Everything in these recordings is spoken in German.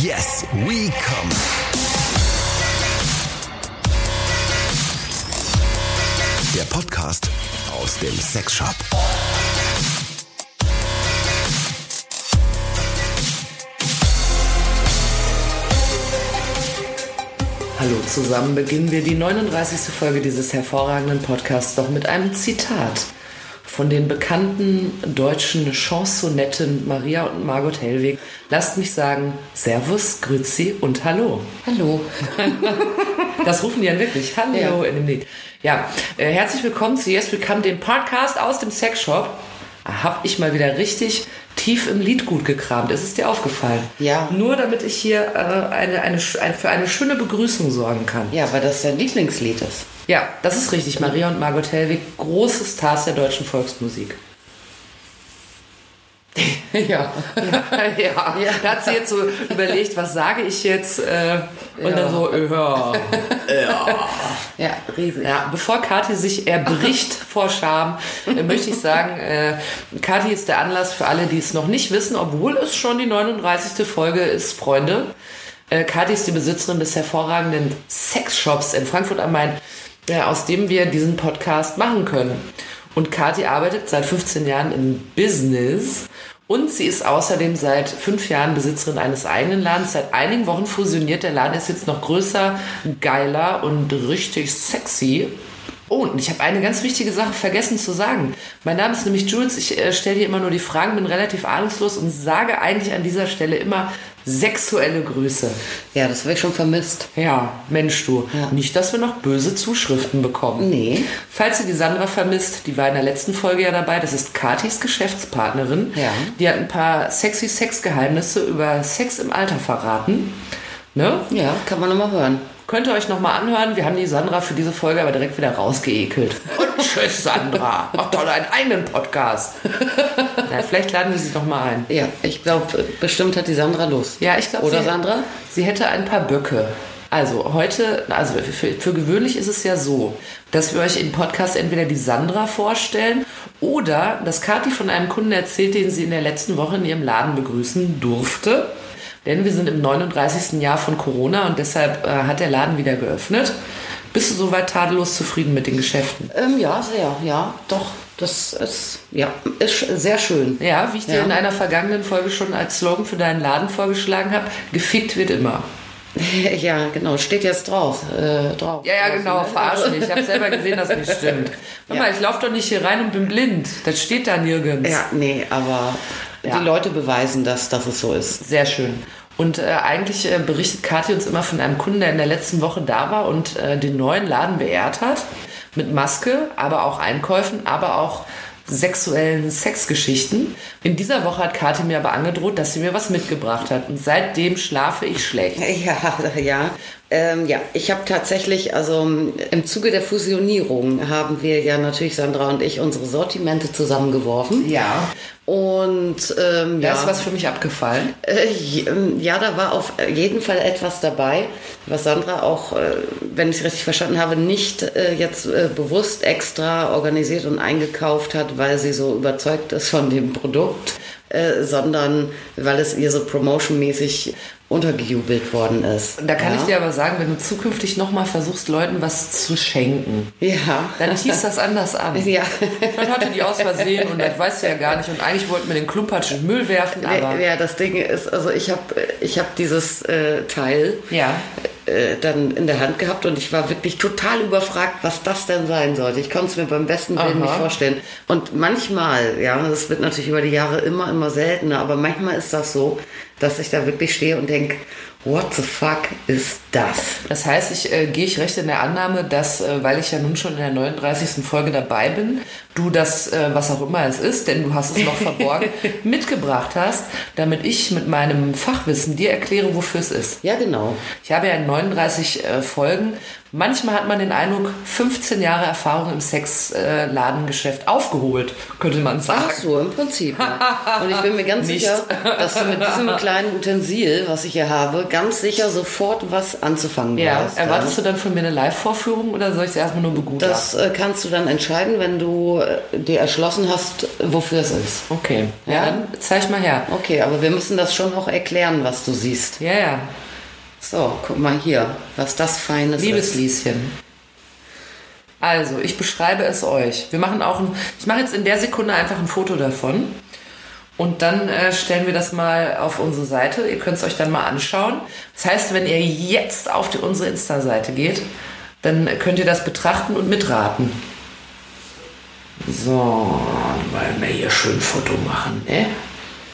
Yes, we come. Der Podcast aus dem Sexshop. Hallo zusammen, beginnen wir die 39. Folge dieses hervorragenden Podcasts doch mit einem Zitat von den bekannten deutschen Chansonetten Maria und Margot Hellwig. Lasst mich sagen, Servus, Grüezi und Hallo. Hallo. Das rufen die ja wirklich. Hallo Ja. in dem Lied. Ja, äh, herzlich willkommen zu Yes Become, dem Podcast aus dem Sexshop. Hab ich mal wieder richtig tief im Liedgut gekramt. Ist es dir aufgefallen? Ja. Nur damit ich hier äh, eine, eine, ein- für eine schöne Begrüßung sorgen kann. Ja, weil das dein Lieblingslied ist. Ja, das ist richtig. Maria und Margot Hellwig, große Stars der deutschen Volksmusik. ja. Ja, ja. Da hat sie jetzt so überlegt, was sage ich jetzt? Äh, und Ja. dann so, äh, ja. Ja, riesig. Ja, bevor Kathi sich erbricht vor Scham, äh, möchte ich sagen, äh, Kathi ist der Anlass für alle, die es noch nicht wissen, obwohl es schon die 39. Folge ist, Freunde. Äh, Kathi ist die Besitzerin des hervorragenden Sexshops in Frankfurt am Main, äh, aus dem wir diesen Podcast machen können. Und Kathi arbeitet seit 15 Jahren im Business und sie ist außerdem seit fünf Jahren Besitzerin eines eigenen Ladens. Seit einigen Wochen fusioniert. Der Laden ist jetzt noch größer, geiler und richtig sexy. Oh, und ich habe eine ganz wichtige Sache vergessen zu sagen. Mein Name ist nämlich Jules. Ich äh, stelle dir immer nur die Fragen, bin relativ ahnungslos und sage eigentlich an dieser Stelle immer sexuelle Grüße. Ja, das habe ich schon vermisst. Ja, Mensch du. Ja. Nicht, dass wir noch böse Zuschriften bekommen. Nee. Falls ihr die Sandra vermisst, die war in der letzten Folge ja dabei, das ist Katis Geschäftspartnerin. Ja. Die hat ein paar sexy Sexgeheimnisse über Sex im Alter verraten. Ne? Ja, kann man nochmal hören. Könnt ihr euch nochmal anhören. Wir haben die Sandra für diese Folge aber direkt wieder rausgeekelt. Und tschüss, Sandra. Mach doch deinen eigenen Podcast. Na, vielleicht laden wir sie noch mal ein. Ja, ich glaube, bestimmt hat die Sandra Lust. Ja, ich glaube, Oder sie, Sandra? Sie hätte ein paar Böcke. Also heute, also für, für gewöhnlich ist es ja so, dass wir euch im Podcast entweder die Sandra vorstellen oder dass Kathi von einem Kunden erzählt, den sie in der letzten Woche in ihrem Laden begrüßen durfte. Denn wir sind im 39. Jahr von Corona und deshalb äh, hat der Laden wieder geöffnet. Bist du soweit tadellos zufrieden mit den Geschäften? Ähm, ja, sehr. Ja, doch. Das ist, ja, ist sehr schön. Ja, wie ich dir Ja. in einer vergangenen Folge schon als Slogan für deinen Laden vorgeschlagen habe, gefickt wird immer. Ja, genau. Steht jetzt drauf. Äh, drauf. Ja, ja, genau, Ne? verarsch mich. Ich habe selber gesehen, dass nicht stimmt. Hör Ja. mal, ich laufe doch nicht hier rein und bin blind. Das steht da nirgends. Ja, nee, aber Ja. die Leute beweisen das, dass es so ist. Sehr schön. Und äh, eigentlich äh, berichtet Kathi uns immer von einem Kunden, der in der letzten Woche da war und äh, den neuen Laden beehrt hat. Mit Maske, aber auch Einkäufen, aber auch sexuellen Sexgeschichten. In dieser Woche hat Kathi mir aber angedroht, dass sie mir was mitgebracht hat. Und seitdem schlafe ich schlecht. Ja, ja. Ähm, ja, ich habe tatsächlich, also im Zuge der Fusionierung haben wir ja natürlich, Sandra und ich, unsere Sortimente zusammengeworfen. Ja. Und ähm, Da ja, ist was für mich abgefallen. äh, ähm, ja, da war auf jeden Fall etwas dabei, was Sandra auch, äh, wenn ich es richtig verstanden habe, nicht äh, jetzt äh, bewusst extra organisiert und eingekauft hat, weil sie so überzeugt ist von dem Produkt, äh, sondern weil es ihr so promotionmäßig untergejubelt worden ist. Da kann ja. ich dir aber sagen, wenn du zukünftig nochmal versuchst, Leuten was zu schenken, Ja. dann teast das anders an. Ja. Dann hatte die aus Versehen und das weißt du ja gar nicht. Und eigentlich wollten wir den Klumpatsch in Müll werfen, aber. ja, das Ding ist, also ich habe ich hab dieses äh, Teil Ja. Äh, dann in der Hand gehabt und ich war wirklich total überfragt, was das denn sein sollte. Ich konnte es mir beim besten Willen nicht vorstellen. Und manchmal, ja, das wird natürlich über die Jahre immer, immer seltener, aber manchmal ist das so, dass ich da wirklich stehe und denke, what the fuck ist das? Das heißt, ich äh, gehe ich recht in der Annahme, dass, äh, weil ich ja nun schon in der 39. Folge dabei bin, du das, äh, was auch immer es ist, denn du hast es noch verborgen, mitgebracht hast, damit ich mit meinem Fachwissen dir erkläre, wofür es ist. Ja, genau. Ich habe ja in 39 äh, Folgen Manchmal hat man den Eindruck, 15 Jahre Erfahrung im Sexladengeschäft aufgeholt, könnte man sagen. Ach so, im Prinzip. Ja. Und ich bin mir ganz Nicht. sicher, dass du mit diesem kleinen Utensil, was ich hier habe, ganz sicher sofort was anzufangen Ja, weißt. erwartest du dann von mir eine Live-Vorführung oder soll ich es erstmal nur begutachten? Das äh, kannst du dann entscheiden, wenn du äh, dir erschlossen hast, wofür es ist. okay, ja, Ja? dann zeig mal her. Okay, aber wir müssen das schon auch erklären, was du siehst. Ja, ja, So, guck mal hier, was das Feines liebes ist. Lieschen. Also, ich beschreibe es euch. Wir machen auch ein, ich mache jetzt in der Sekunde einfach ein Foto davon. Und dann äh, stellen wir das mal auf unsere Seite. Ihr könnt es euch dann mal anschauen. Das heißt, wenn ihr jetzt auf die, unsere Insta-Seite geht, dann könnt ihr das betrachten und mitraten. So, wollen wir hier schön ein Foto machen, ne?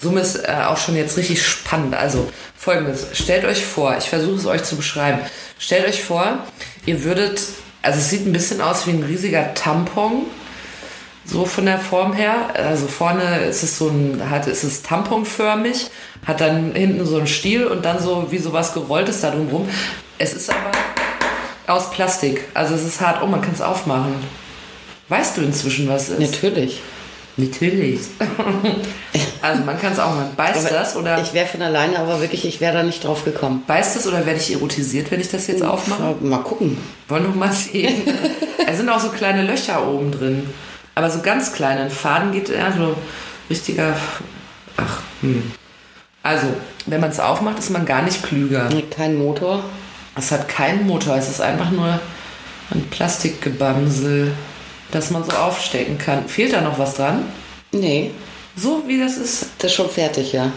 Zoom ist äh, auch schon jetzt richtig spannend. Also folgendes, stellt euch vor, ich versuche es euch zu beschreiben. Stellt euch vor, ihr würdet, also es sieht ein bisschen aus wie ein riesiger Tampon, so von der Form her. Also vorne ist es so ein, hat, ist es tamponförmig, hat dann hinten so einen Stiel und dann so wie sowas gerolltes da drum rum. Es ist aber aus Plastik, also es ist hart. Oh, man kann es aufmachen. Weißt du inzwischen, was es ist? Natürlich. Natürlich. also man kann es auch machen. Beißt Aber das oder Ich wäre von alleine, aber wirklich, ich wäre da nicht drauf gekommen. beißt es oder werde ich erotisiert, wenn ich das jetzt aufmache? Mal gucken. Wollen wir mal sehen. es sind auch so kleine Löcher oben drin. Aber so ganz kleine. Ein Faden geht ja so richtiger. Ach, hm. Also, wenn man es aufmacht, ist man gar nicht klüger. Kein Motor. Es hat keinen Motor, es ist einfach nur ein Plastikgebamsel, das man so aufstecken kann. Fehlt da noch was dran? Nee, So wie das ist. das ist schon fertig, ja.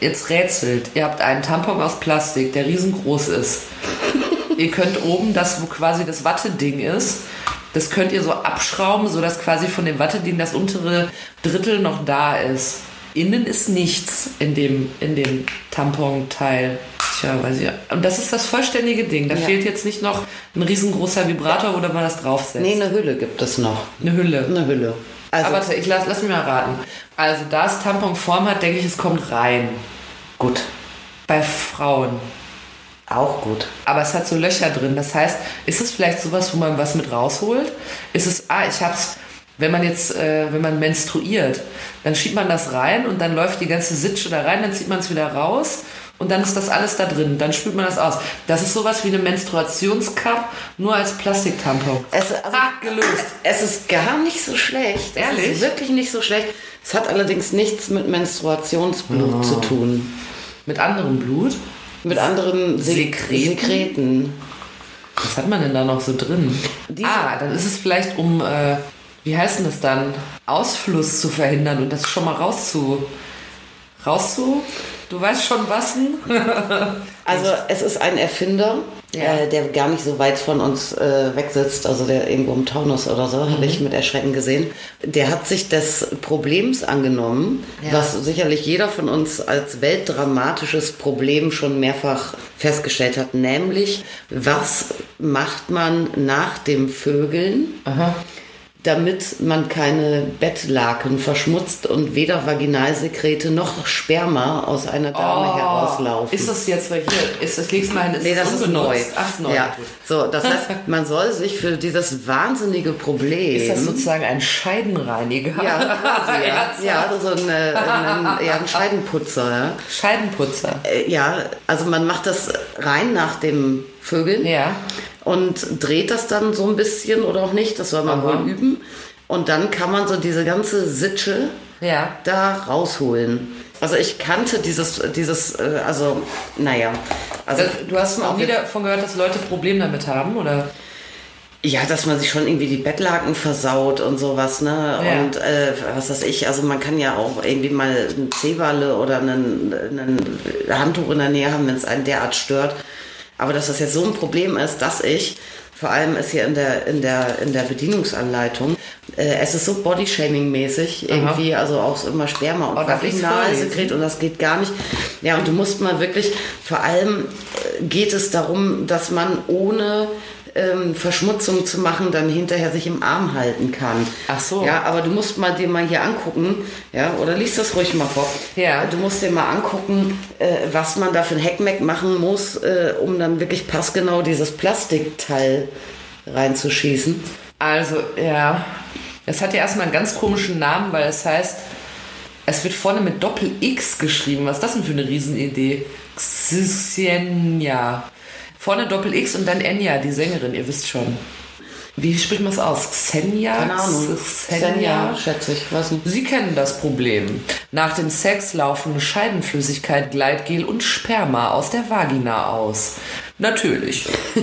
Jetzt rätselt. Ihr habt einen Tampon aus Plastik, der riesengroß ist. ihr könnt oben das, wo quasi das Watteding ist, das könnt ihr so abschrauben, sodass quasi von dem Watteding das untere Drittel noch da ist. Innen ist nichts in dem, in dem Tamponteil. Tja, weiß ich. Und das ist das vollständige Ding. Da Ja. fehlt jetzt nicht noch ein riesengroßer Vibrator, wo man das draufsetzt. Nee, eine Hülle gibt es noch. Eine Hülle. Eine Hülle. Also, Aber ich lass, lass mich mal raten. Also, da es Tamponform hat, denke ich, es kommt rein. gut. Bei Frauen. Auch gut. Aber es hat so Löcher drin. Das heißt, ist es vielleicht sowas, wo man was mit rausholt? Ist es, ah, ich hab's, wenn man jetzt, äh, wenn man menstruiert, dann schiebt man das rein und dann läuft die ganze Sitsche da rein, dann zieht man es wieder raus und dann ist das alles da drin. Dann spült man das aus. Das ist sowas wie eine Menstruationscup, nur als Plastiktampon. Es, also, ha, gelöst. es ist gar nicht so schlecht. Es Ehrlich? ist wirklich nicht so schlecht. Es hat allerdings nichts mit Menstruationsblut Oh. zu tun. Mit anderem Blut. Mit anderen Se Sekreten? Sekreten. Was hat man denn da noch so drin? Diese- ah, dann ist es vielleicht um, äh, wie heißt denn das dann? Ausfluss zu verhindern und das schon mal rauszu. rauszu. Du weißt schon was? Also es ist ein Erfinder, Ja. äh, der gar nicht so weit von uns äh, weg sitzt, also der irgendwo im Taunus oder so, habe Mhm. ich mit Erschrecken gesehen. Der hat sich des Problems angenommen, Ja. was sicherlich jeder von uns als weltdramatisches Problem schon mehrfach festgestellt hat, nämlich was macht man nach dem Vögeln? Aha. Damit man keine Bettlaken verschmutzt und weder Vaginalsekrete noch Sperma aus einer Dame herauslaufen. Oh, Ist das jetzt, hier, ist das, leg's mal hin, ist Nee, das ist neu. Ach, neu. Ja, so, das heißt, man soll sich für dieses wahnsinnige Problem. Ist das sozusagen ein Scheidenreiniger? ja, quasi, ja. Ja, so ein, äh, ein, ja, ein Scheidenputzer. Ja. Scheidenputzer. Äh, ja, also man macht das rein nach dem Vögeln Ja. Und dreht das dann so ein bisschen oder auch nicht, das soll man Aha. wohl üben. Und dann kann man so diese ganze Sitsche Ja. da rausholen. Also ich kannte dieses, dieses, äh, also naja, also du hast auch nie davon gehört, dass Leute Probleme damit haben, oder? ja, dass man sich schon irgendwie die Bettlaken versaut und sowas, ne? Ja. Und äh, was weiß ich, also man kann ja auch irgendwie mal eine Zewalle oder einen, einen Handtuch in der Nähe haben, wenn es einen derart stört. Aber dass das jetzt so ein Problem ist, dass ich, vor allem ist hier in der, in der, in der Bedienungsanleitung, äh, es ist so Bodyshaming-mäßig irgendwie, also auch so immer Sperma und Oh, Vaginalsekret und das geht gar nicht. Ja, und du musst mal wirklich, vor allem äh, geht es darum, dass man ohne ähm, Verschmutzung zu machen, dann hinterher sich im Arm halten kann. Ach so. Ja, aber du musst mal dir mal hier angucken, ja, oder liest das ruhig mal vor. Ja. Du musst dir mal angucken, äh, was man da für ein Heckmeck machen muss, äh, um dann wirklich passgenau dieses Plastikteil reinzuschießen. Also, ja. Es hat ja erstmal einen ganz komischen Namen, weil es heißt, es wird vorne mit Doppel-X geschrieben. Was ist das denn für eine Riesenidee? Xenia. Vorne Doppel-X und dann Enya, die Sängerin, ihr wisst schon. Wie spricht man es aus? Xenia? Keine Ahnung. Xenia? schätze ich, weiß nicht. Sie kennen das Problem. Nach dem Sex laufen Scheidenflüssigkeit, Gleitgel und Sperma aus der Vagina aus. Natürlich.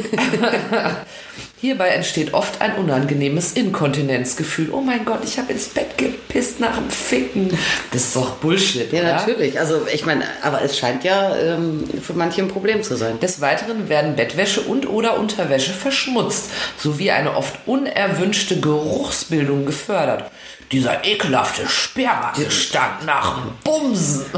Hierbei entsteht oft ein unangenehmes Inkontinenzgefühl. Oh mein Gott, ich habe ins Bett gepisst nach dem Ficken. Das ist doch Bullshit. Ja, oder? natürlich. Also ich meine, aber es scheint ja ähm, für manche ein Problem zu sein. Des Weiteren werden Bettwäsche und oder Unterwäsche verschmutzt, sowie eine oft unerwünschte Geruchsbildung gefördert. Dieser ekelhafte Spermagestank nach Bumsen.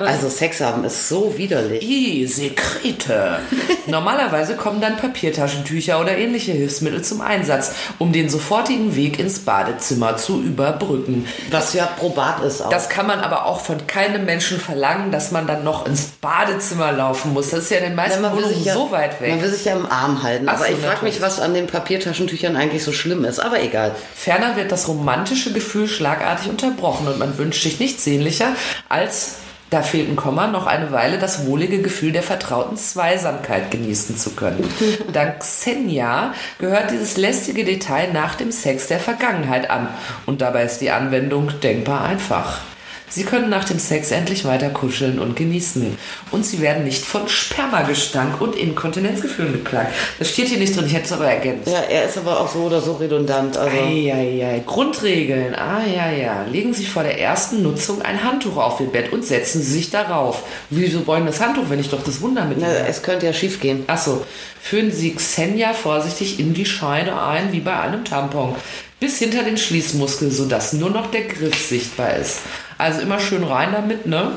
Also Sex haben ist so widerlich. I, Sekrete. Normalerweise kommen dann Papiertaschentücher oder ähnliche Hilfsmittel zum Einsatz, um den sofortigen Weg ins Badezimmer zu überbrücken. Was ja probat ist auch. Das kann man aber auch von keinem Menschen verlangen, dass man dann noch ins Badezimmer laufen muss. Das ist ja in den meisten will Wohnungen ja, so weit weg. Man will sich ja im Arm halten. Ach aber so, ich frage mich, was an den Papiertaschentüchern eigentlich so schlimm ist. Aber egal. Ferner wird das romantische Gefühl schlagartig unterbrochen und man wünscht sich nichts sehnlicher als da fehlt ein Komma, noch eine Weile das wohlige Gefühl der vertrauten Zweisamkeit genießen zu können. Dank Xenia gehört dieses lästige Detail nach dem Sex der Vergangenheit an. Und dabei ist die Anwendung denkbar einfach. Sie können nach dem Sex endlich weiter kuscheln und genießen. Und sie werden nicht von Spermagestank und Inkontinenzgefühlen geplagt. Das steht hier nicht drin, ich hätte es aber ergänzt. Ja, er ist aber auch so oder so redundant. Also Eieiei. Grundregeln. Ah ja, ja. Legen Sie vor der ersten Nutzung ein Handtuch auf Ihr Bett und setzen Sie sich darauf. Wieso wollen das Handtuch, wenn ich doch das Wunder mit na, es könnte ja schief gehen. Achso. Führen Sie Xenia vorsichtig in die Scheide ein, wie bei einem Tampon. Bis hinter den Schließmuskel, sodass nur noch der Griff sichtbar ist. Also immer schön rein damit, ne?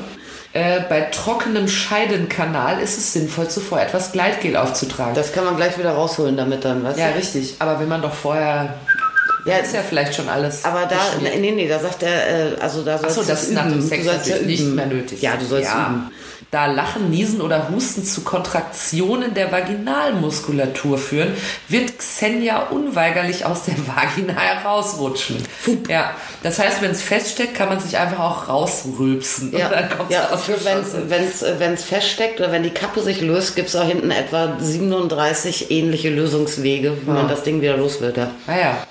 Äh, bei trockenem Scheidenkanal ist es sinnvoll, zuvor etwas Gleitgel aufzutragen. Das kann man gleich wieder rausholen damit dann, weißt ja, du? richtig. Aber wenn man doch vorher. Ja, ist ja vielleicht schon alles. Aber da, nee, nee, da sagt er, äh, also da sollst Achso, du das ist nach dem. Sex ja natürlich üben. nicht mehr nötig. Ja, du sollst ja. üben. Da Lachen, Niesen oder Husten zu Kontraktionen der Vaginalmuskulatur führen, wird Xenia unweigerlich aus der Vagina herausrutschen. Ja, das heißt, wenn es feststeckt, kann man sich einfach auch rausrülpsen. Ja, ja wenn's, wenn's feststeckt oder wenn die Kappe sich löst, gibt es da hinten etwa 37 ähnliche Lösungswege, wie man das Ding wieder los wird. Ja. Ah ja.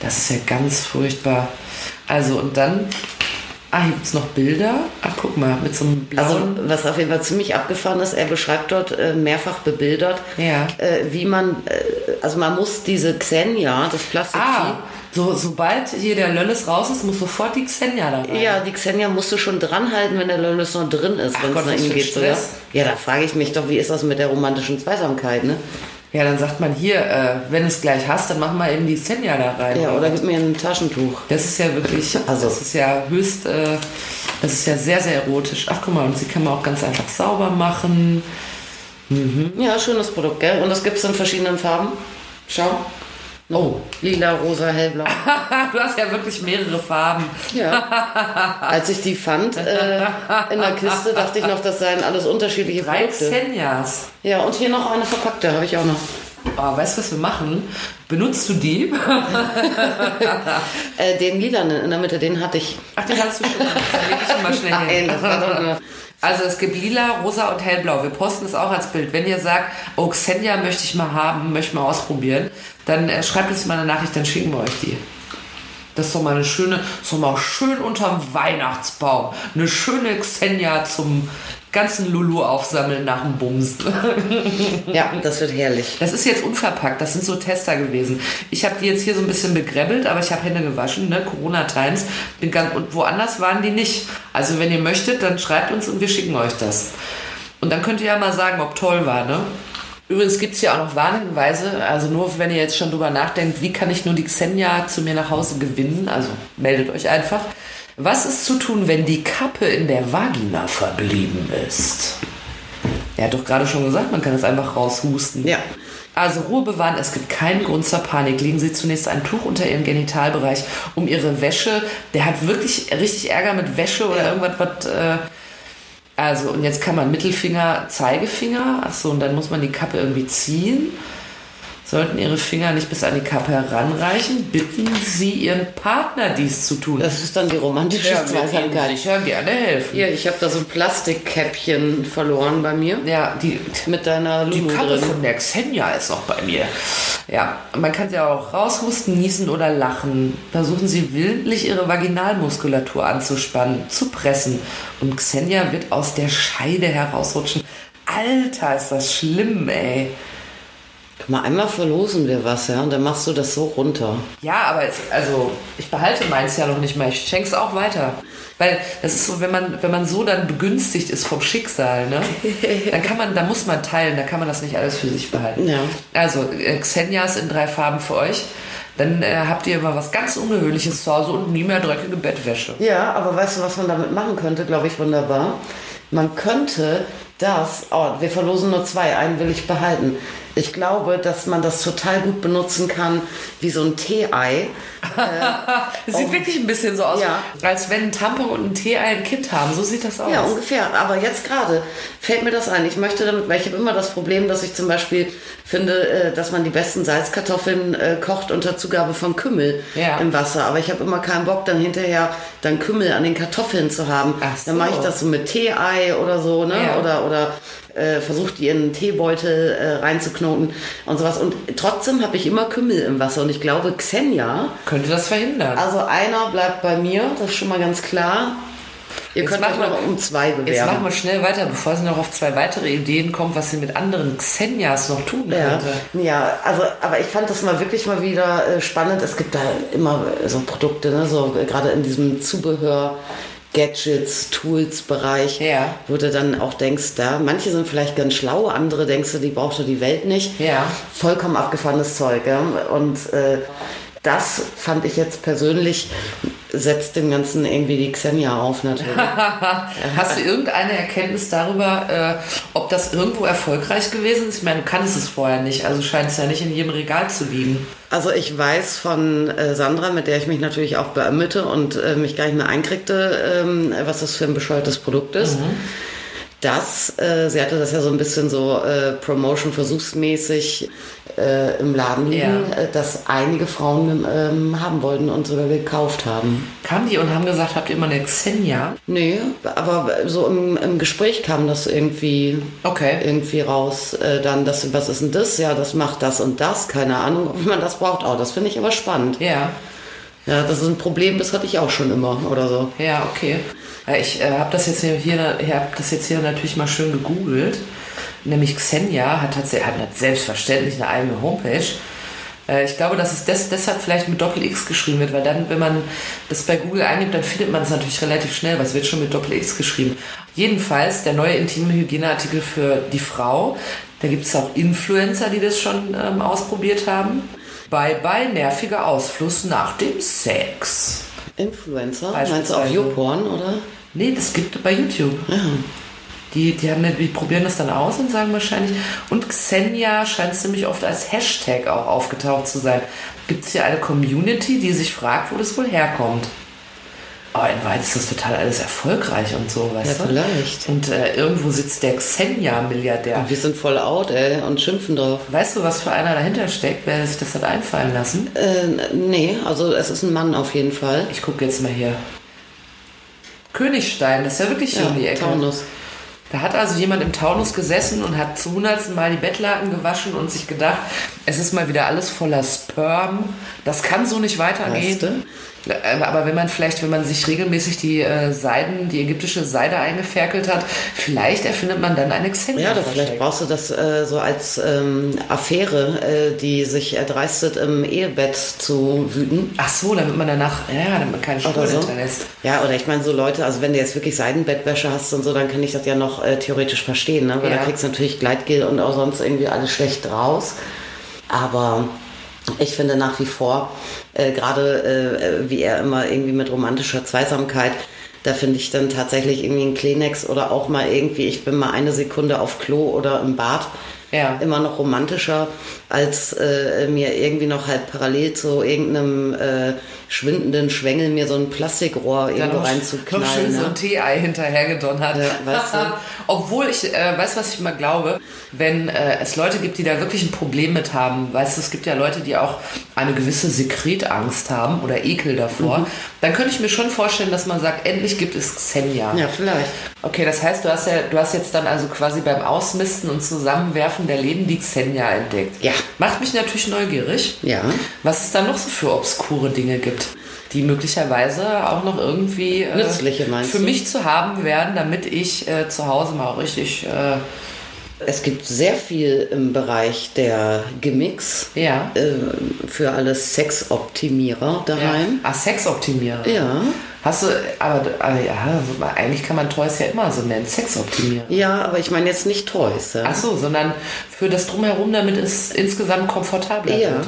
Das ist ja ganz furchtbar. Also, und dann. Ah, gibt es noch Bilder? Ach, guck mal, mit so einem Also blauen. was auf jeden Fall ziemlich abgefahren ist, er beschreibt dort äh, mehrfach bebildert, Ja. äh, wie man, äh, also man muss diese Xenia, das Plastikvieh, ah, so, sobald hier der Lölles raus ist, muss sofort die Xenia da rein. Ja, die Xenia musst du schon dran halten, wenn der Löllis noch drin ist, wenn es nach ihm geht. Ja, da frage ich mich doch, wie ist das mit der romantischen Zweisamkeit, ne? Ja, dann sagt man hier, äh, wenn du es gleich hast, dann mach mal eben die Xenia da rein. Ja, oder gib mir ein Taschentuch. Das ist ja wirklich, Also- das ist ja höchst, äh, das ist ja sehr, sehr erotisch. Ach, guck mal, und sie kann man auch ganz einfach sauber machen. Ja, schönes Produkt, gell? Und das gibt es in verschiedenen Farben. Schau. Oh, Lila, rosa, hellblau. du hast ja wirklich mehrere Farben. Ja. Als ich die fand äh, in der Kiste, dachte ich noch, das seien alles unterschiedliche Drei Produkte. Xenias. Ja, und hier noch eine verpackte, habe ich auch noch. Oh, weißt du, was wir machen? Benutzt du die? Äh, den lilanen in der Mitte, den hatte ich. Ach, den hast du schon. Dann leg ich mal schnell hin. Nein, das war doch nur. Also es gibt lila, rosa und hellblau. Wir posten es auch als Bild. Wenn ihr sagt, oh Xenia möchte ich mal haben, möchte mal ausprobieren, dann äh, schreibt uns mal eine Nachricht, dann schicken wir euch die. Das ist doch mal eine schöne, so mal schön unterm Weihnachtsbaum. Eine schöne Xenia zum ganzen Lulu aufsammeln nach dem Bumsen. Ja, das wird herrlich. Das ist jetzt unverpackt, das sind so Tester gewesen. Ich habe die jetzt hier so ein bisschen begräbelt, aber ich habe Hände gewaschen, ne? Corona-Times. Bin ganz- Und woanders waren die nicht. Also wenn ihr möchtet, dann schreibt uns und wir schicken euch das. Und dann könnt ihr ja mal sagen, ob toll war, ne? Übrigens gibt es ja auch noch Warnhinweise, also nur wenn ihr jetzt schon drüber nachdenkt, wie kann ich nur die Xenia zu mir nach Hause gewinnen, also meldet euch einfach. Was ist zu tun, wenn die Kappe in der Vagina verblieben ist? Er hat doch gerade schon gesagt, man kann es einfach raushusten. Ja. Also Ruhe bewahren, es gibt keinen Grund zur Panik. Legen Sie zunächst ein Tuch unter Ihren Genitalbereich, um Ihre Wäsche, der hat wirklich richtig Ärger mit Wäsche oder irgendwas, was... Äh, also, und jetzt kann man Mittelfinger, Zeigefinger, achso, und dann muss man die Kappe irgendwie ziehen. Sollten Ihre Finger nicht bis an die Kappe heranreichen, bitten Sie Ihren Partner dies zu tun. Das ist dann die romantische Ja, Zweisamkeit. sicher gerne helfen. Hier, ich habe da so ein Plastikkäppchen verloren bei mir. Ja, die, Mit deiner die Lulu Kappe drin. von der Xenia ist noch bei mir. Ja, man kann sie auch raushusten, niesen oder lachen. Versuchen Sie willentlich Ihre Vaginalmuskulatur anzuspannen, zu pressen. Und Xenia wird aus der Scheide herausrutschen. Alter, ist das schlimm, ey. Guck mal, einmal verlosen wir was, ja, und dann machst du das so runter. Ja, aber es, also ich behalte meins ja noch nicht mal. Ich schenke es auch weiter. Weil das ist so, wenn man, wenn man so dann begünstigt ist vom Schicksal, ne? Dann kann man, da muss man teilen, da kann man das nicht alles für sich behalten. Ja. Also, äh, Xenias in drei Farben für euch. Dann äh, habt ihr mal was ganz Ungewöhnliches zu Hause und nie mehr dreckige Bettwäsche. Ja, aber weißt du, was man damit machen könnte, glaube ich, wunderbar? Man könnte das, oh, wir verlosen nur zwei, einen will ich behalten. Ich glaube, dass man das total gut benutzen kann, wie so ein Tee-Ei. Das sieht wirklich ein bisschen so aus. Ja. als wenn ein Tampon und ein Tee ein Kind haben. So sieht das aus. Ja, ungefähr. Aber jetzt gerade fällt mir das ein. Ich möchte damit, weil ich habe immer das Problem, dass ich zum Beispiel finde, äh, dass man die besten Salzkartoffeln äh, kocht unter Zugabe von Kümmel Ja. im Wasser. Aber ich habe immer keinen Bock, dann hinterher dann Kümmel an den Kartoffeln zu haben. So. Dann mache ich das so mit Tee-Ei oder so, ne? Ja. Oder, oder äh, in einen Teebeutel äh, reinzuknoten und sowas. Und trotzdem habe ich immer Kümmel im Wasser. Und ich glaube, Xenia, Könnte das verhindern. also einer bleibt bei mir, das ist schon mal ganz klar. Ihr Jetzt könnt euch noch um zwei bewerben. Jetzt machen wir schnell weiter, bevor sie noch auf zwei weitere Ideen kommt, was sie mit anderen Xenias noch tun Ja, könnte. ja, also, aber ich fand das mal wirklich mal wieder äh, spannend. Es gibt da immer so Produkte, ne, so äh, gerade in diesem Zubehör. Gadgets, Tools-Bereich, Ja. wo du dann auch denkst, da manche sind vielleicht ganz schlau, andere denkst du, die braucht doch die Welt nicht. Ja. Vollkommen abgefahrenes Zeug. Ja? Und äh, das fand ich jetzt persönlich, setzt dem Ganzen irgendwie die Xenia auf natürlich. Hast du irgendeine Erkenntnis darüber, äh, ob das irgendwo erfolgreich gewesen ist? Ich meine, du kannst es vorher nicht, also scheint es ja nicht in jedem Regal zu liegen. Also ich weiß von äh, Sandra, mit der ich mich natürlich auch beammelte und äh, mich gar nicht mehr einkriegte, ähm, was das für ein bescheuertes Produkt ist. Dass, äh, sie hatte das ja so ein bisschen so äh, Promotion-versuchsmäßig äh, im Laden liegen, Ja. äh, dass einige Frauen ähm, haben wollten und sogar gekauft haben. Kamen die und haben gesagt, habt ihr mal eine Xenia? Nee, aber so im, im Gespräch kam das irgendwie Okay. irgendwie raus, äh, dann das, was ist denn das? Ja, das macht das und das, keine Ahnung, ob man das braucht. Oh, das finde ich aber spannend. Ja, Ja, das ist ein Problem, das hatte ich auch schon immer oder so. ja, okay. Ich äh, habe das jetzt hier, hab das jetzt hier natürlich mal schön gegoogelt. Nämlich Xenia hat, tatsächlich, hat selbstverständlich eine eigene Homepage. Äh, Ich glaube, dass es des, deshalb vielleicht mit Doppel-X geschrieben wird, weil dann, wenn man das bei Google eingibt, dann findet man es natürlich relativ schnell, weil es wird schon mit Doppel-X geschrieben. Jedenfalls der neue intime Hygieneartikel für die Frau. Da gibt es auch Influencer, die das schon ähm, ausprobiert haben. Bye bye, nerviger Ausfluss nach dem Sex. Influencer? Meinst du auf YouPorn, oder? Nee, das gibt bei YouTube. Die, die, haben, die probieren das dann aus und sagen wahrscheinlich. Und Xenia scheint ziemlich oft als Hashtag auch aufgetaucht zu sein. Gibt es hier eine Community, die sich fragt, wo das wohl herkommt? Aber in Wahrheit ist das total alles erfolgreich und so, weißt Ja, du? vielleicht. Und äh, irgendwo sitzt der Xenia-Milliardär. Wir sind voll out, ey, und schimpfen drauf. Weißt du, was für einer dahinter steckt, wer sich das hat einfallen lassen? Äh, nee, also es ist ein Mann auf jeden Fall. Ich gucke jetzt mal hier. Königstein, das ist ja wirklich hier Ja, um die Ecke. Taunus. Da hat also jemand im Taunus gesessen und hat zum hundertsten Mal die Bettlaken gewaschen und sich gedacht, es ist mal wieder alles voller Sperm. Das kann so nicht weitergehen. Weißt du? Aber wenn man vielleicht, wenn man sich regelmäßig die äh, Seiden, die ägyptische Seide eingeferkelt hat, vielleicht erfindet man dann eine Xenia. Ja, oder vielleicht brauchst du das äh, so als ähm, Affäre, äh, die sich erdreistet, im Ehebett zu wüten. Ach so, damit man danach, ja, damit man keine Spuren so. hinterlässt. Ja, oder ich meine, so Leute, also wenn du jetzt wirklich Seidenbettwäsche hast und so, dann kann ich das ja noch äh, theoretisch verstehen, ne? Weil Ja. da kriegst du natürlich Gleitgel und auch sonst irgendwie alles schlecht raus. Aber ich finde nach wie vor, äh, gerade äh, wie er immer irgendwie mit romantischer Zweisamkeit, da finde ich dann tatsächlich irgendwie ein Kleenex oder auch mal irgendwie, ich bin mal eine Sekunde auf Klo oder im Bad Ja. immer noch romantischer, als äh, mir irgendwie noch halt parallel zu irgendeinem äh, schwindenden Schwengel mir so ein Plastikrohr irgendwo noch- noch schön reinzuknallen. so Ne? ein Tee-Ei hinterhergedonnert. Ja, weißt du. Obwohl ich, äh, weißt du, was ich mal glaube? Wenn äh, es Leute gibt, die da wirklich ein Problem mit haben, weißt du, es gibt ja Leute, die auch eine gewisse Sekretangst haben oder Ekel davor, dann könnte ich mir schon vorstellen, dass man sagt, endlich gibt es Xenia. Ja, vielleicht. Okay, das heißt, du hast ja, du hast jetzt dann also quasi beim Ausmisten und Zusammenwerfen der Läden die Xenia entdeckt. Ja. Macht mich natürlich neugierig, Ja. was es da noch so für obskure Dinge gibt, die möglicherweise auch noch irgendwie äh, Nützliche, meinst für du? mich zu haben werden, damit ich äh, zu Hause mal richtig äh, Es gibt sehr viel im Bereich der Gimmicks ja. äh, für alle Sexoptimierer ja. daheim. Ah, Sexoptimierer. Ja. Hast du, aber, ja, also eigentlich kann man Toys ja immer so nennen, Sexoptimierer. Ja, aber ich meine jetzt nicht Toys. Ja. Ach so, sondern für das Drumherum, damit es insgesamt komfortabler Ja, wird.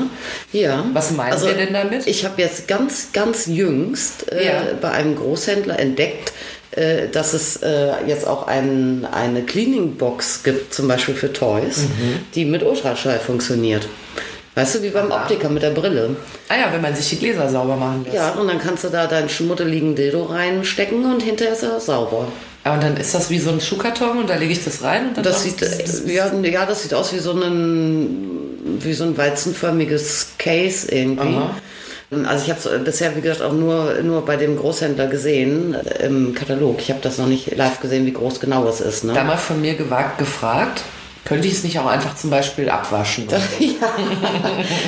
ja. Was meinen wir denn damit? Ich habe jetzt ganz, ganz jüngst äh, Ja. bei einem Großhändler entdeckt, äh, dass es äh, jetzt auch ein, eine Cleaning-Box gibt, zum Beispiel für Toys, Mhm. die mit Ultraschall funktioniert. Weißt du, wie beim Optiker mit der Brille. Ah ja, wenn man sich die Gläser sauber machen lässt. Ja, und dann kannst du da deinen schmuddeligen Dildo reinstecken und hinterher ist er sauber. Aber dann ist das wie so ein Schuhkarton und da lege ich das rein und dann Das sieht, äh, ja, ja, das sieht aus wie so ein, wie so ein weizenförmiges Case irgendwie. Aha. Also ich habe es bisher, wie gesagt, auch nur, nur bei dem Großhändler gesehen, äh, im Katalog. Ich habe das noch nicht live gesehen, wie groß genau es ist. Ne? da mal von mir gewagt gefragt, könnte ich es nicht auch einfach zum Beispiel abwaschen? ja,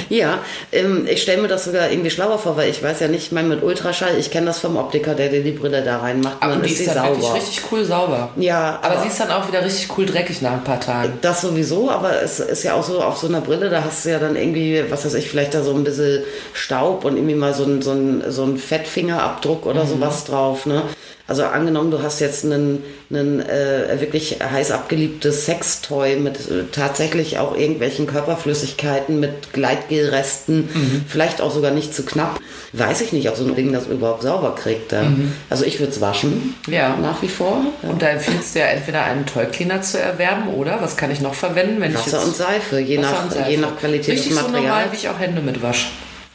ja ähm, ich stelle mir das sogar irgendwie schlauer vor, weil ich weiß ja nicht, ich meine mit Ultraschall, ich kenne das vom Optiker, der dir die Brille da reinmacht Aber die ist ist sie dann wirklich sauber. richtig cool sauber. Ja, Aber aber- sie ist dann auch wieder richtig cool dreckig nach ein paar Tagen. Das sowieso, aber es ist ja auch so, auf so einer Brille, da hast du ja dann irgendwie, was weiß ich, vielleicht da so ein bisschen Staub und irgendwie mal so ein, so ein, so ein Fettfingerabdruck oder sowas drauf, ne? Also angenommen, du hast jetzt einen, einen äh, wirklich heiß abgeliebtes Sextoy mit äh, tatsächlich auch irgendwelchen Körperflüssigkeiten, mit Gleitgelresten, vielleicht auch sogar nicht zu knapp. Weiß ich nicht, ob so ein Ding das überhaupt sauber kriegt. Ja. Also ich würde es waschen, Ja. nach wie vor. Ja. Und da empfiehlst du ja entweder einen Toy Cleaner zu erwerben oder was kann ich noch verwenden, wenn ich Wasser jetzt und Seife, je, Wasser nach, Seife. je nach Qualität Richtig des so Materials. normal, wie ich auch Hände mit wasche.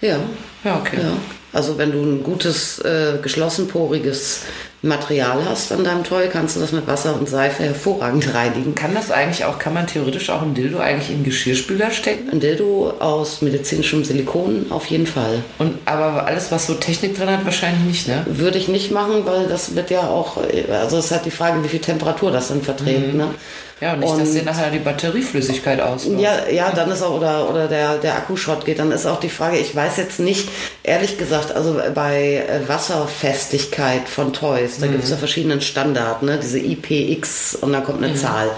Ja. Ja, okay. Ja. Also wenn du ein gutes, äh, geschlossenporiges Material hast an deinem Toy, kannst du das mit Wasser und Seife hervorragend reinigen. Kann das eigentlich auch, kann man theoretisch auch ein Dildo eigentlich in Geschirrspüler stecken? Ein Dildo aus medizinischem Silikon auf jeden Fall. Und aber alles, was so Technik drin hat, wahrscheinlich nicht, ne? Würde ich nicht machen, weil das wird ja auch, also es hat die Frage, wie viel Temperatur das dann verträgt. Ne? Ja, und nicht, dass Und- dir nachher die Batterieflüssigkeit ausläuft. Ja, ja, dann ist auch, oder, oder der, der Akkuschrott geht, dann ist auch die Frage, ich weiß jetzt nicht, ehrlich gesagt, also bei Wasserfestigkeit von Toys, da gibt es ja verschiedenen Standard, ne? diese IPX und da kommt eine Zahl.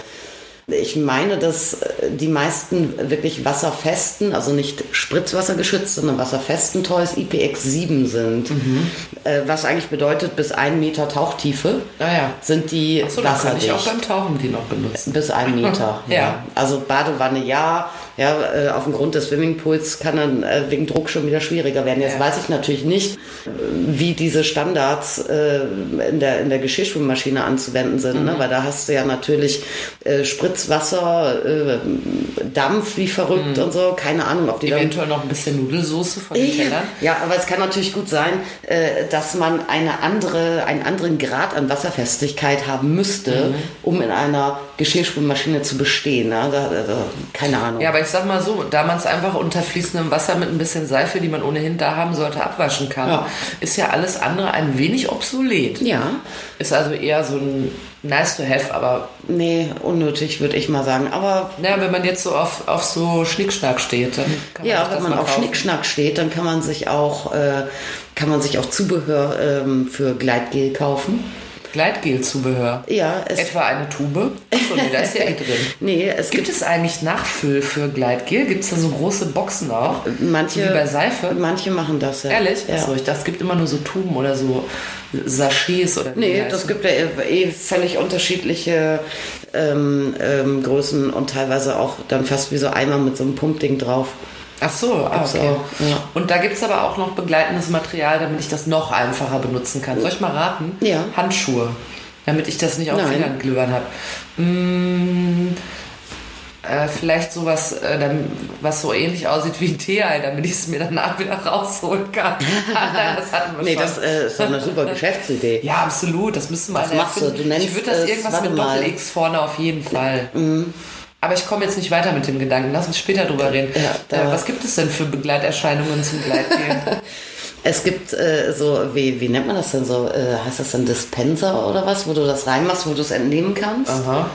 Ich meine, dass äh, die meisten wirklich wasserfesten, also nicht spritzwassergeschützt, sondern wasserfesten Toys IPX7 sind. Äh, was eigentlich bedeutet, bis ein Meter Tauchtiefe Naja. sind die So, dann kann wasserdicht. ich auch beim Tauchen die noch benutzen. Bis ein Meter. Ja. Also Badewanne ja. Ja, äh, auf dem Grund des Swimmingpools kann dann äh, wegen Druck schon wieder schwieriger werden. Jetzt Ja. weiß ich natürlich nicht, äh, wie diese Standards in, der, in der Geschirrspülmaschine anzuwenden sind, Mhm. ne? weil da hast du ja natürlich Spritzwasser, Dampf wie verrückt und so. Keine Ahnung, ob die Eventuell noch ein bisschen Nudelsoße von den Tellern. ja, aber es kann natürlich gut sein, dass man eine andere, einen anderen Grad an Wasserfestigkeit haben müsste, Mhm. um in einer Geschirrspülmaschine zu bestehen. Ne? Da, da, da, keine Ahnung. Ja, aber ich sag mal so, da man es einfach unter fließendem Wasser mit ein bisschen Seife, die man ohnehin da haben sollte, abwaschen kann, Ja. ist ja alles andere ein wenig obsolet. Ja, Ist also eher so ein nice to have, aber nee, unnötig würde ich mal sagen. Aber naja, wenn man jetzt so auf, auf so Schnickschnack steht, dann kann man ja, wenn man auf kaufen. Schnickschnack steht, dann kann man sich auch, äh, kann man sich auch Zubehör ähm, für Gleitgel kaufen. Gleitgel-Zubehör. Ja, Etwa eine Tube. Achso, nee, da ist ja eh drin. nee, es Gibt gibt es eigentlich Nachfüll für Gleitgel? Gibt es da so große Boxen auch? manche, So wie bei Seife? manche machen das ja. Ehrlich? Ja. Achso, ich dachte, es gibt immer nur so Tuben oder so Sachets oder Nee, das heißen. gibt ja eh eh völlig unterschiedliche ähm, ähm, Größen und teilweise auch dann fast wie so Eimer mit so einem Pumpding drauf. Ach so, ah, okay. ja. Und da gibt es aber auch noch begleitendes Material, damit ich das noch einfacher benutzen kann. Soll ich mal raten? Ja. Handschuhe. Damit ich das nicht auf Nein. Fingern glühbern habe. Mm, Äh, vielleicht sowas, äh, was so ähnlich aussieht wie ein Tee-Ei, damit ich es mir danach wieder rausholen kann. das hatten wir nee, schon. das äh, ist doch eine super Geschäftsidee. Ja, absolut. Das müssen wir Was machst du? du nennst ich würde das irgendwas mit Doppel-X vorne auf jeden Fall. Mhm. Aber ich komme jetzt nicht weiter mit dem Gedanken. Lass uns später drüber reden. Ja, äh, was gibt es denn für Begleiterscheinungen zum Gleitgehen? Es gibt äh, so, wie, wie nennt man das denn so? Äh, heißt das dann Dispenser oder was, wo du das reinmachst, wo du es entnehmen kannst? Aha.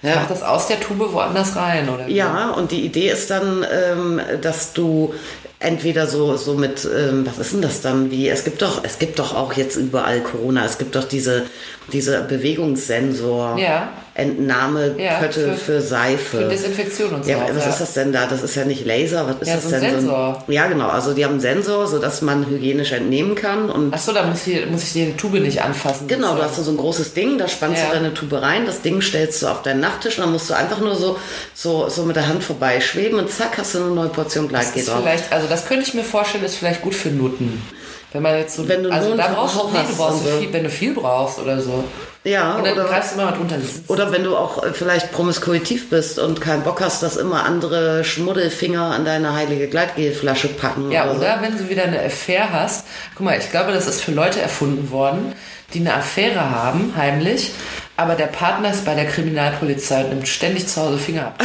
Ja. Macht das aus der Tube woanders rein, oder? Wie? Ja, und die Idee ist dann, ähm, dass du entweder so, so mit, ähm, was ist denn das dann, wie, es gibt doch, es gibt doch auch jetzt überall Corona, es gibt doch diese, diese Bewegungssensor. Ja. Entnahmepötte ja, für, für, Seife. Für Desinfektion und so. Ja, was ja. ist das denn da? Das ist ja nicht Laser, was ist ja, das so denn? Sensor. So ein, ja, genau. Also die haben einen Sensor, sodass man hygienisch entnehmen kann. Und Ach so, da muss ich, muss ich die Tube nicht anfassen. Genau, du hast so ein großes Ding, da spannst du deine Tube rein, das Ding stellst du auf deinen Nachttisch und dann musst du einfach nur so, so, so mit der Hand vorbeischweben und zack, hast du eine neue Portion Gleitgel drauf. Vielleicht, also das könnte ich mir vorstellen, ist vielleicht gut für Nutten. Wenn man jetzt so, wenn du also da brauchst du, nee, du brauchst so. viel, wenn du viel brauchst oder so. Ja, und dann oder, greifst du immer drunter. Oder wenn du auch äh, vielleicht promiskuitiv bist und keinen Bock hast, dass immer andere Schmuddelfinger an deine heilige Gleitgelflasche packen. Ja, oder, oder so. wenn du wieder eine Affäre hast. Guck mal, ich glaube, das ist für Leute erfunden worden, die eine Affäre haben, heimlich, aber der Partner ist bei der Kriminalpolizei und nimmt ständig zu Hause Finger ab.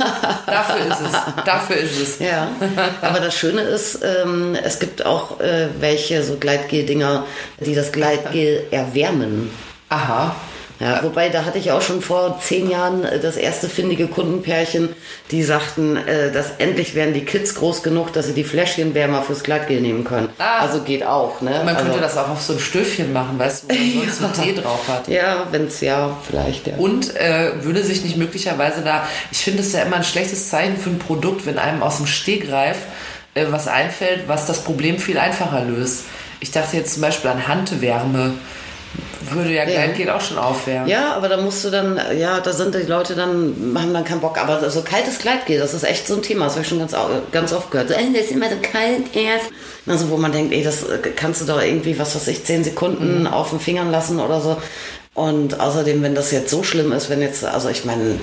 Dafür ist es. Dafür ist es. Ja. Aber das Schöne ist, ähm, es gibt auch äh, welche so Gleitgel-Dinger, die das Gleitgel erwärmen. Aha. Ja, wobei, da hatte ich auch schon vor zehn Jahren äh, das erste findige Kundenpärchen, die sagten, äh, dass endlich werden die Kids groß genug, dass sie die Fläschchenwärmer fürs Gleitgel nehmen können. Ah. Also geht auch. Ne? Man also, könnte das auch auf so ein Stöfchen machen, weißt du, wo man sonst ja. einen Tee drauf hat. Ja, wenn es ja, vielleicht. Ja. Und äh, würde sich nicht möglicherweise da, ich finde es ja immer ein schlechtes Zeichen für ein Produkt, wenn einem aus dem Stegreif äh, was einfällt, was das Problem viel einfacher löst. Ich dachte jetzt zum Beispiel an Handwärme würde ja ja. auch schon aufwärmen. Ja, aber da musst du dann, ja, da sind die Leute dann, haben dann keinen Bock. Aber so kaltes Gleitgel, das ist echt so ein Thema. Das habe ich schon ganz, ganz oft gehört. So, ey, das ist immer so kalt erst. Also, wo man denkt, ey, das kannst du doch irgendwie, was weiß ich, zehn Sekunden mhm. auf den Fingern lassen oder so. Und außerdem, wenn das jetzt so schlimm ist, wenn jetzt, also ich meine,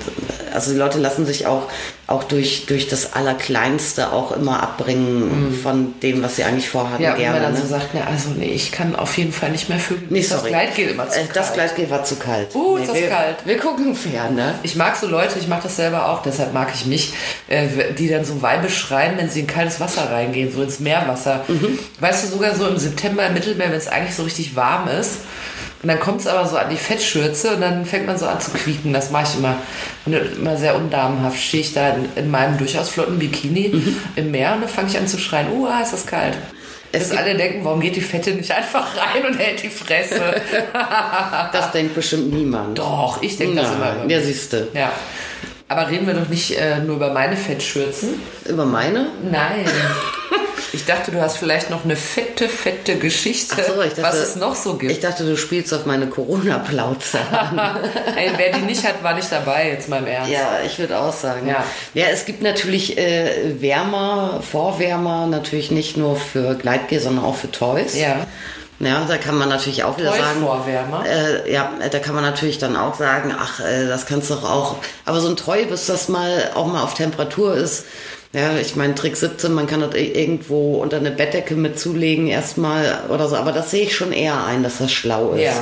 also die Leute lassen sich auch, auch durch, durch das Allerkleinste auch immer abbringen mhm. von dem, was sie eigentlich vorhatten. Ja, gerne, wenn man dann ne? so sagt, ne, also nee, ich kann auf jeden Fall nicht mehr fühlen. Nee, das sorry. Gleitgel immer zu äh, kalt. Das Gleitgel war zu kalt. Uh, ist das wir, kalt. Wir gucken fern, ne? Ich mag so Leute, ich mache das selber auch, deshalb mag ich mich, äh, die dann so Weibe schreien, wenn sie in kaltes Wasser reingehen, so ins Meerwasser. Mhm. Weißt du, sogar so im September im Mittelmeer, wenn es eigentlich so richtig warm ist, und dann kommt es aber so an die Fettschürze und dann fängt man so an zu quieken. Das mache ich immer, immer sehr undamenhaft. Stehe ich da in, in, meinem durchaus flotten Bikini mhm. im Meer und dann fange ich an zu schreien, uh, ist das kalt. Es Bis alle denken, warum geht die Fette nicht einfach rein und hält die Fresse? das denkt bestimmt niemand. Doch, ich denke das immer. Ja, siehste. Ja. Aber reden wir doch nicht äh, nur über meine Fettschürzen. Über meine? Nein. Ich dachte, du hast vielleicht noch eine fette, fette Geschichte, so, dachte, was es noch so gibt. Ich dachte, du spielst auf meine Corona-Plauze Ey, wer die nicht hat, war nicht dabei, jetzt mal im Ernst. Ja, ich würde auch sagen. Ja. ja, es gibt natürlich äh, Wärmer, Vorwärmer, natürlich nicht nur für Gleitgel, sondern auch für Toys. Ja. Ja, da kann man natürlich auch wieder sagen. Vorwärmer. Äh, ja, da kann man natürlich dann auch sagen, ach, äh, das kannst du doch auch. Aber so ein Toy, bis das mal auch mal auf Temperatur ist, ja, ich meine, Trick 17, man kann das irgendwo unter eine Bettdecke mit zulegen erstmal oder so, aber das sehe ich schon eher ein, dass das schlau ist. Ja.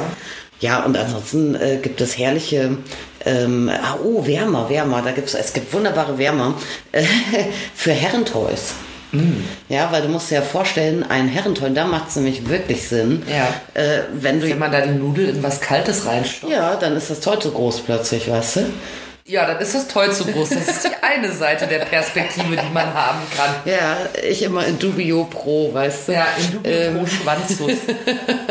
Ja, und ansonsten äh, gibt es herrliche, ähm, ah, oh, Wärmer, Wärmer, da gibt's, es gibt wunderbare Wärmer äh, für Herrentoys. Mm. Ja, weil du musst dir ja vorstellen, ein Herrentoy, da macht es nämlich wirklich Sinn. Ja. Äh, wenn, du, wenn man da die Nudel in was Kaltes reinstopft. Ja, dann ist das Toy zu groß plötzlich, weißt du? Ja, dann ist das toll zu groß. Das ist die eine Seite der Perspektive, die man haben kann. Ja, ich immer in Dubio Pro, weißt du. Ja, in Dubio ähm. Pro Schwanzus.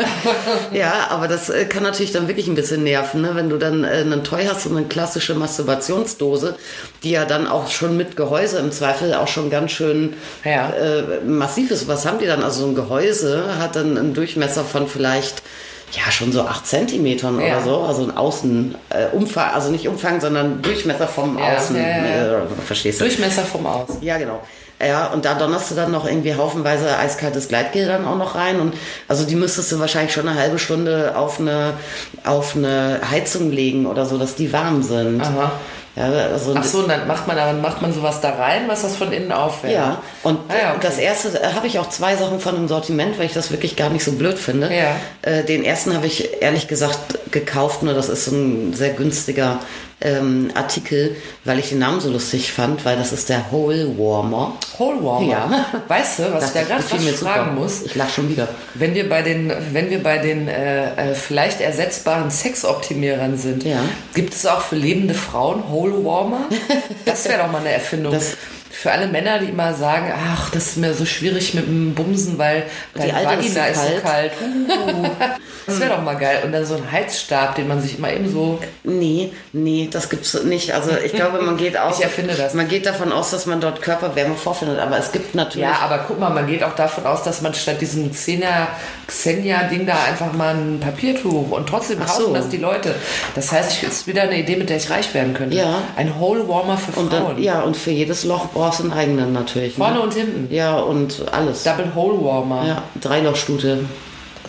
ja, aber das äh, kann natürlich dann wirklich ein bisschen nerven, ne? wenn du dann äh, einen Toy hast und eine klassische Masturbationsdose, die ja dann auch schon mit Gehäuse im Zweifel auch schon ganz schön ja. äh, massiv ist. Was haben die dann? Also so ein Gehäuse hat dann einen Durchmesser von vielleicht ja, schon so acht Zentimetern ja. oder so. Also ein Außenumfang, äh, also nicht Umfang, sondern Durchmesser vom ja, Außen. Äh, verstehst du? Durchmesser vom Außen. Ja, genau. Ja, und da donnerst du dann noch irgendwie haufenweise eiskaltes Gleitgel dann auch noch rein. Und also die müsstest du wahrscheinlich schon eine halbe Stunde auf eine, auf eine Heizung legen oder so, dass die warm sind. Aha. Ja, also Ach so, und dann macht man, dann macht man sowas da rein, was das von innen aufwärmt. Ja, und Ah ja, okay. das erste da habe ich auch zwei Sachen von im Sortiment, weil ich das wirklich gar nicht so blöd finde. Ja. Äh, den ersten habe ich ehrlich gesagt gekauft, nur das ist so ein sehr günstiger ähm, Artikel, weil ich den Namen so lustig fand, weil das ist der Hole Warmer. Hole Warmer. Ja. Weißt du, was ich da Das gerade mir fragen muss? Ich lach schon wieder. Wenn wir bei den, wenn wir bei den äh, äh, vielleicht ersetzbaren Sexoptimierern sind, Ja. gibt es auch für lebende Frauen Hole Warmer? Das wäre doch mal eine Erfindung. Das- für alle Männer, die immer sagen, ach, das ist mir so schwierig mit dem Bumsen, weil deine Alte ist Vagina so ist so kalt. Uh, das wäre doch mal geil. Und dann so ein Heizstab, den man sich immer eben so Nee, nee, das gibt's nicht. Also ich glaube, man geht aus. Ich erfinde das. Man geht davon aus, dass man dort Körperwärme vorfindet, aber es gibt natürlich. Ja, aber guck mal, man geht auch davon aus, dass man statt diesem Xenia, Xenia-Ding da einfach mal ein Papiertuch und trotzdem Ach kaufen so. das die Leute. Das heißt, ich ist wieder eine Idee, mit der ich reich werden könnte. Ja. Ein Hole Warmer für und Frauen. dann, ja, und für jedes Loch brauchst du einen eigenen natürlich. Vorne ne? und hinten. Ja, und alles. Double Hole Warmer. Ja, Dreilochstute.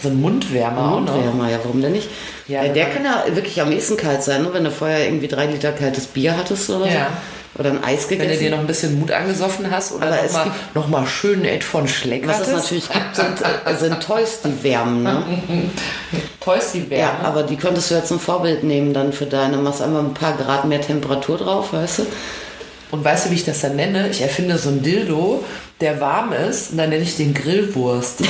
So ein Mundwärmer. Mundwärmer, ja, warum denn nicht? Ja, Ja, wenn der kann ja wirklich am ehesten kalt sein, ne? wenn du vorher irgendwie drei Liter kaltes Bier hattest oder Ja. so. Oder ein Eis Wenn du gegessen. dir noch ein bisschen Mut angesoffen hast oder Aber es nochmal gibt- noch mal schön Ed von Schleck Was es natürlich gibt, sind, äh, sind Toys, die wärmen. Ne? Toys die Ja, Wärme. aber die könntest du jetzt zum Vorbild nehmen dann für deine. Machst einmal ein paar Grad mehr Temperatur drauf, weißt du? Und weißt du, wie ich das dann nenne? Ich erfinde so ein Dildo, der warm ist und dann nenne ich den Grillwurst.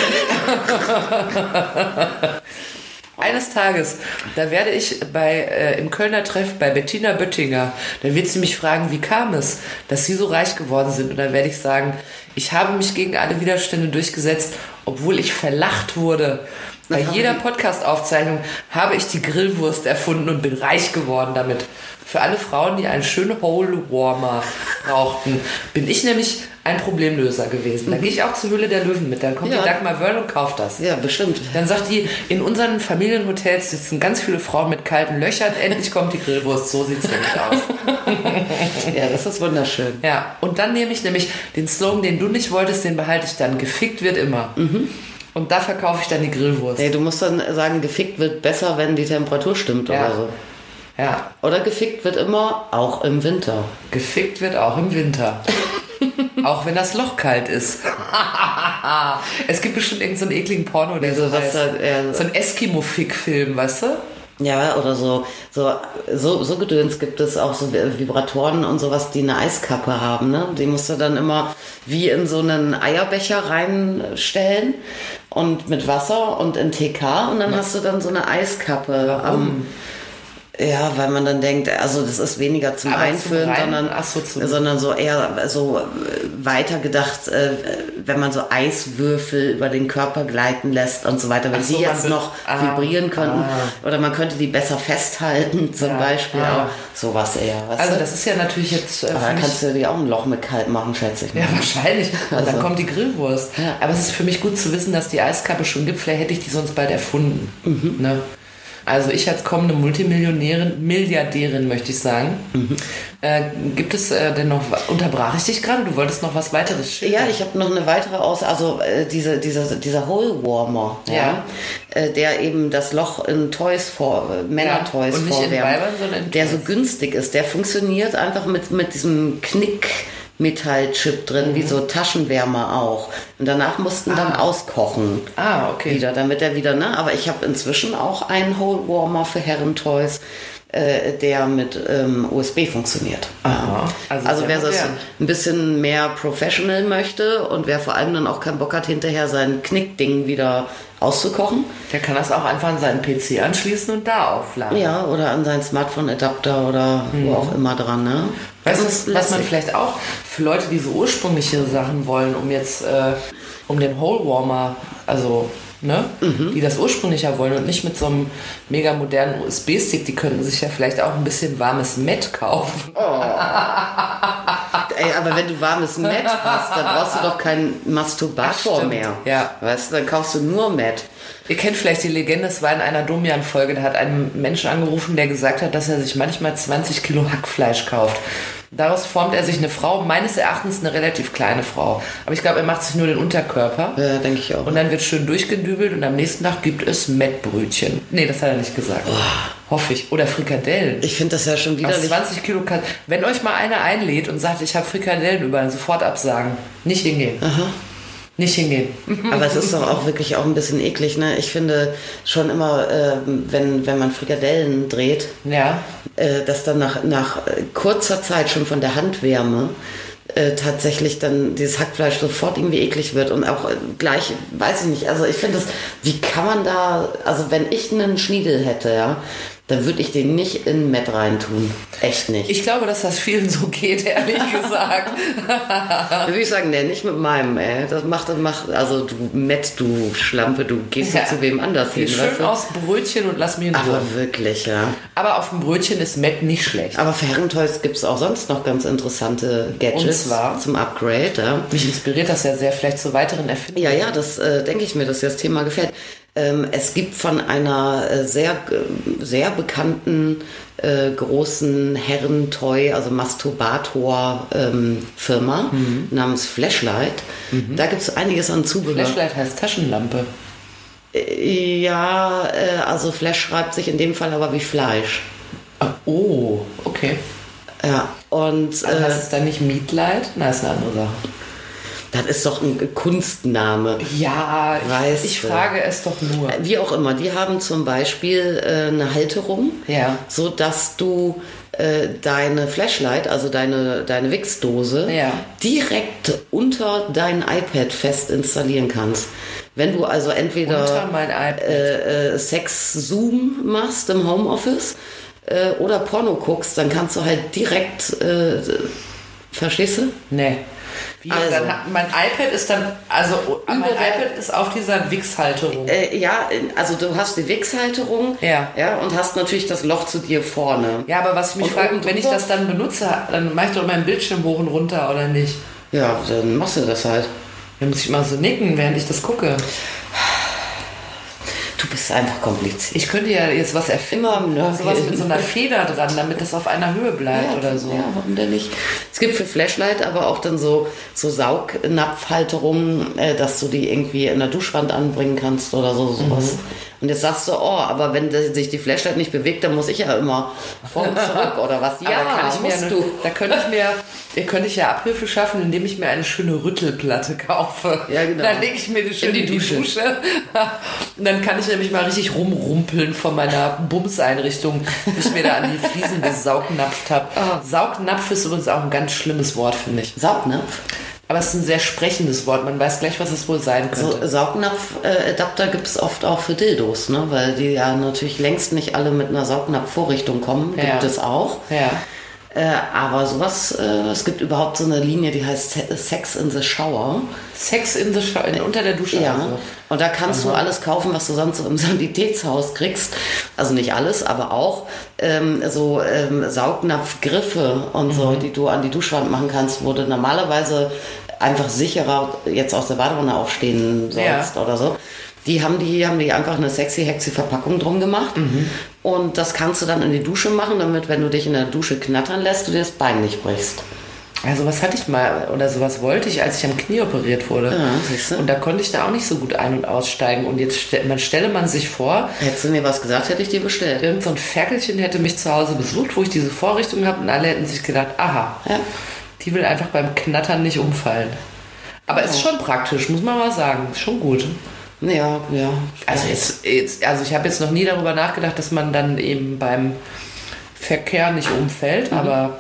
Eines Tages, da werde ich bei, äh, im Kölner Treff bei Bettina Böttinger, da wird sie mich fragen, wie kam es, dass sie so reich geworden sind. Und dann werde ich sagen, ich habe mich gegen alle Widerstände durchgesetzt, obwohl ich verlacht wurde. Bei jeder Podcast-Aufzeichnung habe ich die Grillwurst erfunden und bin reich geworden damit. Für alle Frauen, die einen schönen Hole Warmer brauchten, bin ich nämlich ein Problemlöser gewesen. Da gehe ich auch zur Höhle der Löwen mit. Dann kommt Ja. die Dagmar Wörl und kauft das. Ja, bestimmt. Dann sagt die, in unseren Familienhotels sitzen ganz viele Frauen mit kalten Löchern. Endlich kommt die Grillwurst. So sieht's nämlich aus. Ja, das ist wunderschön. Ja, und dann nehme ich nämlich den Slogan, den du nicht wolltest, den behalte ich dann. Gefickt wird immer. Und da verkaufe ich dann die Grillwurst. Nee, du musst dann sagen, gefickt wird besser, wenn die Temperatur stimmt Ja. oder so. Ja, Oder gefickt wird immer auch im Winter. gefickt wird auch im Winter. auch wenn das Loch kalt ist. es gibt bestimmt irgendeinen so einen ekligen Porno, der so Also, was heißt. halt, ja, So ein Eskimo-Fick-Film, weißt du? Ja, oder so, so, so, so Gedöns gibt es auch so Vibratoren und sowas, die eine Eiskappe haben, ne? Die musst du dann immer wie in so einen Eierbecher reinstellen und mit Wasser und in TK und dann hast du dann so eine Eiskappe am, ja, weil man dann denkt, also das ist weniger zum Aber zum Einführen, Rein- sondern, so, zum- sondern so eher so äh, weiter gedacht, äh, wenn man so Eiswürfel über den Körper gleiten lässt und so weiter, wenn so, die jetzt noch ah, vibrieren könnten ah. oder man könnte die besser festhalten zum Ja, Beispiel ja. auch sowas eher. Also du? das ist ja natürlich jetzt äh, Aber für da mich kannst du dir auch ein Loch mit kalt machen, schätze ich. Ja, mal. wahrscheinlich. Und dann Also. kommt die Grillwurst. Ja. Aber es ist für mich gut zu wissen, dass die Eiskappe schon gibt. Vielleicht hätte ich die sonst bald erfunden. Mhm. Ne? Also ich als kommende Multimillionärin, Milliardärin möchte ich sagen. Mhm. Äh, gibt es äh, denn noch, unterbrach ich dich gerade? Du wolltest noch was weiteres schildern? Ja, ich habe noch eine weitere aus, also äh, diese, diese, dieser Hole Warmer, ja. Ja. Äh, der eben das Loch in Toys vor, äh, Männer-Toys Ja, vorwärmt, Weibern, sondern in der Toys. so günstig ist, der funktioniert einfach mit, mit diesem Knick. Metallchip drin, wie so Taschenwärmer auch. Und danach mussten dann auskochen. Ah, okay. Wieder, damit er wieder, ne? Aber ich habe inzwischen auch einen Hole Warmer für Herrentoys, äh, der mit ähm, USB funktioniert. Aha. Also, Also wer das ein bisschen mehr professional möchte und wer vor allem dann auch keinen Bock hat, hinterher sein Knickding wieder auszukochen, Der kann das auch einfach an seinen PC anschließen und da aufladen. ja, oder an seinen Smartphone-Adapter oder wo auch immer dran, ne? Weißt du, was, was man lässig. vielleicht auch für Leute, die so ursprüngliche Sachen wollen, um jetzt, äh, um den Hole Warmer, also, ne, Mhm. die das ursprünglicher wollen und nicht mit so einem mega modernen USB-Stick, die könnten sich ja vielleicht auch ein bisschen warmes Met kaufen. Ey, aber wenn du warmes Met hast, dann brauchst du doch keinen Masturbator stimmt. mehr. Ja. Weißt du, dann kaufst du nur Met. Ihr kennt vielleicht die Legende, es war in einer Domian-Folge, da hat ein Mensch angerufen, der gesagt hat, dass er sich manchmal 20 Kilo Hackfleisch kauft. Daraus formt er sich eine Frau, meines Erachtens eine relativ kleine Frau. Aber ich glaube, er macht sich nur den Unterkörper. Ja, denke ich auch. Und dann wird schön durchgedübelt und am nächsten Tag gibt es Mettbrötchen. Nee, das hat er nicht gesagt. Hoffe ich. Oder Frikadellen. ich finde das ja schon widerlich. 20 Kilo Ka- Wenn euch mal einer einlädt und sagt, ich habe Frikadellen überall, sofort absagen. Nicht hingehen. Nicht hingehen. Aber es ist doch auch wirklich auch ein bisschen eklig. Ne? Ich finde schon immer, ähm, wenn, wenn man Frikadellen dreht, Ja. Äh, dass dann nach, nach kurzer Zeit schon von der Handwärme äh, tatsächlich dann dieses Hackfleisch sofort irgendwie eklig wird und auch äh, gleich, weiß ich nicht, also ich finde das, wie kann man da, also wenn ich einen Schniedel hätte, ja, dann würde ich den nicht in Met reintun. Echt nicht. Ich glaube, dass das vielen so geht, ehrlich gesagt. Da würde ich sagen, nee, nicht mit meinem, ey. Das macht, das macht, also du Met, du Schlampe, du gehst ja. zu wem anders hin, Geh weißt schön du? aus Brötchen und lass mich in Ruhe. Aber wirklich, ja. Aber auf dem Brötchen ist Met nicht schlecht. Aber für Herrentoys gibt es auch sonst noch ganz interessante Gadgets zum Upgrade. Ja, Mich inspiriert das ja sehr vielleicht zu weiteren Erfindungen. ja, ja das äh, denke ich mir, dass dir das Thema gefällt. Ähm, es gibt von einer äh, sehr, äh, sehr bekannten äh, großen Herrentoy, also Masturbator-Firma namens Flashlight. Da gibt es einiges an Zubehör. Flashlight heißt Taschenlampe. Ja, äh, also Flash schreibt sich in dem Fall aber wie Fleisch. Ah, Oh, okay. Ja, und äh, heißt es dann nicht Meatlight? Na, ist eine andere Sache. Das ist doch ein Kunstname. Ja, Weißt ich, ich frage es doch nur. Wie auch immer, die haben zum Beispiel äh, eine Halterung, Ja. so dass du äh, deine Flashlight, also deine, deine Wixdose, Ja. direkt unter dein iPad fest installieren kannst. Wenn du also entweder äh, äh, Sex-Zoom machst im Homeoffice äh, oder Porno guckst, dann kannst du halt direkt, äh, verstehst du? Nee. Wie, Also. dann hat, mein iPad ist dann, also mein Überall- iPad ist auf dieser Wix-Halterung. Äh, ja, also du hast die Wix-Halterung Ja. ja, und hast natürlich das Loch zu dir vorne. Ja, aber was ich mich Und frage, wenn ich das dann benutze, dann mache ich doch meinen Bildschirm hoch und runter, oder nicht? Ja, dann machst du das halt. Dann muss ich mal so nicken, während ich das gucke. Du bist einfach kompliziert. Ich könnte ja jetzt was erfinden. Immer. Sowas mit so einer Feder dran, damit das auf einer Höhe bleibt oder so. Ja, warum denn nicht? Es gibt für Flashlight aber auch dann so, so Saugnapfhalterungen, äh, dass du die irgendwie in der Duschwand anbringen kannst oder so sowas. Mhm. Und jetzt sagst du, oh, aber wenn sich die Flashlight nicht bewegt, dann muss ich ja immer vor und zurück oder was? Ja, Aber kann ich mir musst eine, du. da könnte ich mir, könnte ich ja Abhilfe schaffen, indem ich mir eine schöne Rüttelplatte kaufe. Ja, genau. Dann lege ich mir die schön in die die, Dusche. Dusche. Und dann kann ich nämlich mal richtig rumrumpeln von meiner Bumseinrichtung, die ich mir da an die Fliesen gesaugnapft habe. Ah. Saugnapf ist übrigens auch ein ganz schlimmes Wort, finde ich. Saugnapf? Aber es ist ein sehr sprechendes Wort. Man weiß gleich, was es wohl sein könnte. So, Saugnapf-Adapter gibt es oft auch für Dildos, ne? weil die ja natürlich längst nicht alle mit einer Saugnapf-Vorrichtung kommen. Gibt Ja. es auch. ja. Äh, aber sowas, äh, es gibt überhaupt so eine Linie, die heißt Se- Sex in the Shower. Sex in the Shower, in, unter der Dusche. Ja. Also. Und da kannst du alles kaufen, was du sonst so im Sanitätshaus kriegst. Also nicht alles, aber auch ähm, so ähm, Saugnapfgriffe und so, die du an die Duschwand machen kannst, wo du normalerweise einfach sicherer jetzt aus der Badewanne aufstehen sollst oder so. Die haben die, haben die einfach eine sexy, hexy Verpackung drum gemacht. Und das kannst du dann in die Dusche machen, damit, wenn du dich in der Dusche knattern lässt, du dir das Bein nicht brichst. Also was hatte ich mal oder sowas wollte ich, als ich am Knie operiert wurde. Ja, du. Und da konnte ich da auch nicht so gut ein- und aussteigen. Und jetzt man stelle man sich vor, Hättest du mir was gesagt, hätte ich dir bestellt. irgend so ein Ferkelchen hätte mich zu Hause besucht, wo ich diese Vorrichtung habe und alle hätten sich gedacht, aha, Ja. die will einfach beim Knattern nicht umfallen. Aber ist schon praktisch, muss man mal sagen. Ist schon gut. Ja, ja. Also, jetzt, jetzt, also ich habe jetzt noch nie darüber nachgedacht, dass man dann eben beim Verkehr nicht umfällt, Mhm. aber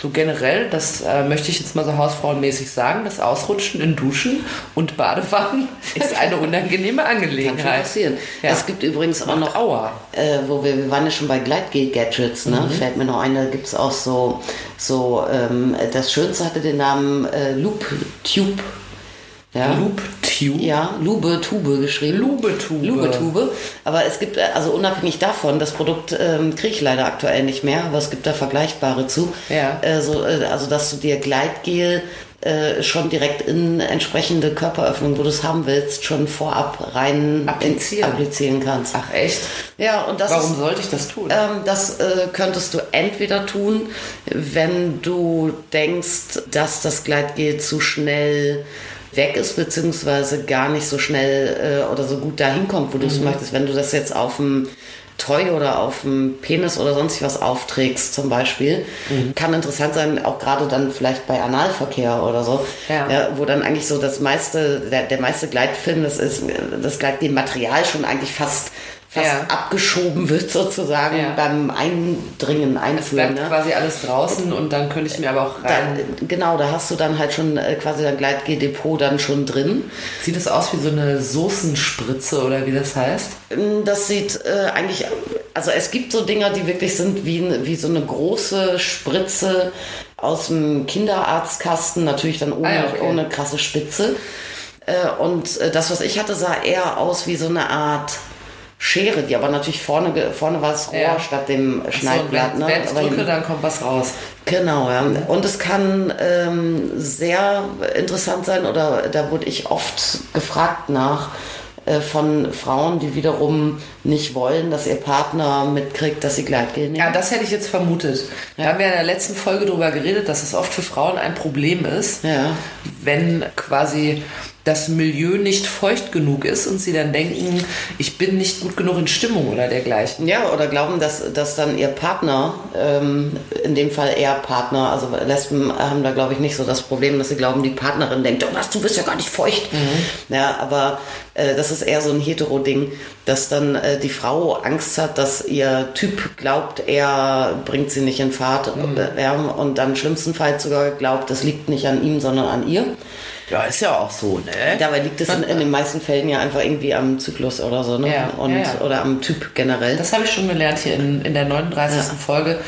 so generell, das äh, möchte ich jetzt mal so hausfrauenmäßig sagen, das Ausrutschen in Duschen und Badewannen ist eine unangenehme Kann schon Angelegenheit. passieren. Ja. Es gibt übrigens auch noch, Aua. äh, wo wir, wir waren ja schon bei Gleitgel-Gadgets, ne? Mhm. Fällt mir noch ein, da gibt es auch so, so ähm, das Schönste hatte den Namen äh, Loop Tube. Ja. Loop Tube. Ja, Lube Tube geschrieben. Lube-Tube. Lube-Tube. Aber es gibt, äh, also unabhängig davon, das Produkt ähm, kriege ich leider aktuell nicht mehr, aber es gibt da vergleichbare zu. Ja. Äh, so, äh, also, dass du dir Gleitgel äh, schon direkt in entsprechende Körperöffnung, wo du es haben willst, schon vorab rein Applizieren. Applizieren kannst. Ach echt? Ja, und das Warum ist, sollte ich das tun? ähm, das äh, könntest du entweder tun, wenn du denkst, dass das Gleitgel zu schnell weg ist, beziehungsweise gar nicht so schnell äh, oder so gut dahin kommt, wo du es möchtest. Wenn du das jetzt auf dem Toy oder auf dem Penis oder sonst was aufträgst zum Beispiel, kann interessant sein, auch gerade dann vielleicht bei Analverkehr oder so, Ja. wo dann eigentlich so das meiste, der, der meiste Gleitfilm, das ist das Gleitgel-Material schon eigentlich fast fast Ja. abgeschoben wird sozusagen Ja. beim Eindringen, es Einführen. bleibt Ne? quasi alles draußen und dann könnte ich mir aber auch rein. Da, genau, da hast du dann halt schon äh, quasi dein Gleitgel-Depot dann schon drin. Sieht es aus wie so eine Soßenspritze oder wie das heißt? Ähm, Das sieht äh, eigentlich, also es gibt so Dinger, die wirklich sind wie, wie so eine große Spritze aus dem Kinderarztkasten, natürlich dann ohne, Ah okay. ohne krasse Spitze. Äh, und äh, das, was ich hatte, sah eher aus wie so eine Art Schere, die aber natürlich vorne, vorne war es Rohr Ja. statt dem Schneidblatt. so, wenn, ne? wenn ich drücke, dann kommt was raus. Genau, ja. Und es kann ähm, sehr interessant sein, oder da wurde ich oft gefragt nach äh, von Frauen, die wiederum nicht wollen, dass ihr Partner mitkriegt, dass sie Gleitgel nehmen. Ja, das hätte ich jetzt vermutet. Da haben wir in der letzten Folge darüber geredet, dass es oft für Frauen ein Problem ist, Ja. wenn quasi das Milieu nicht feucht genug ist und sie dann denken, ich bin nicht gut genug in Stimmung oder dergleichen. Ja, oder glauben, dass, dass dann ihr Partner, ähm, in dem Fall eher Partner, also Lesben haben da glaube ich nicht so das Problem, dass sie glauben, die Partnerin denkt, oh was, du bist ja gar nicht feucht. Ja, aber äh, das ist eher so ein Hetero-Ding, dass dann äh, die Frau Angst hat, dass ihr Typ glaubt, er bringt sie nicht in Fahrt äh, ja, und dann schlimmstenfalls sogar glaubt, das liegt nicht an ihm, sondern an ihr. Ja, ist ja auch so, ne? Dabei liegt es in, in den meisten Fällen ja einfach irgendwie am Zyklus oder so, ne? Ja, und, ja, ja. Oder am Typ generell. Das habe ich schon gelernt hier in, in der 39. Ja. Folge.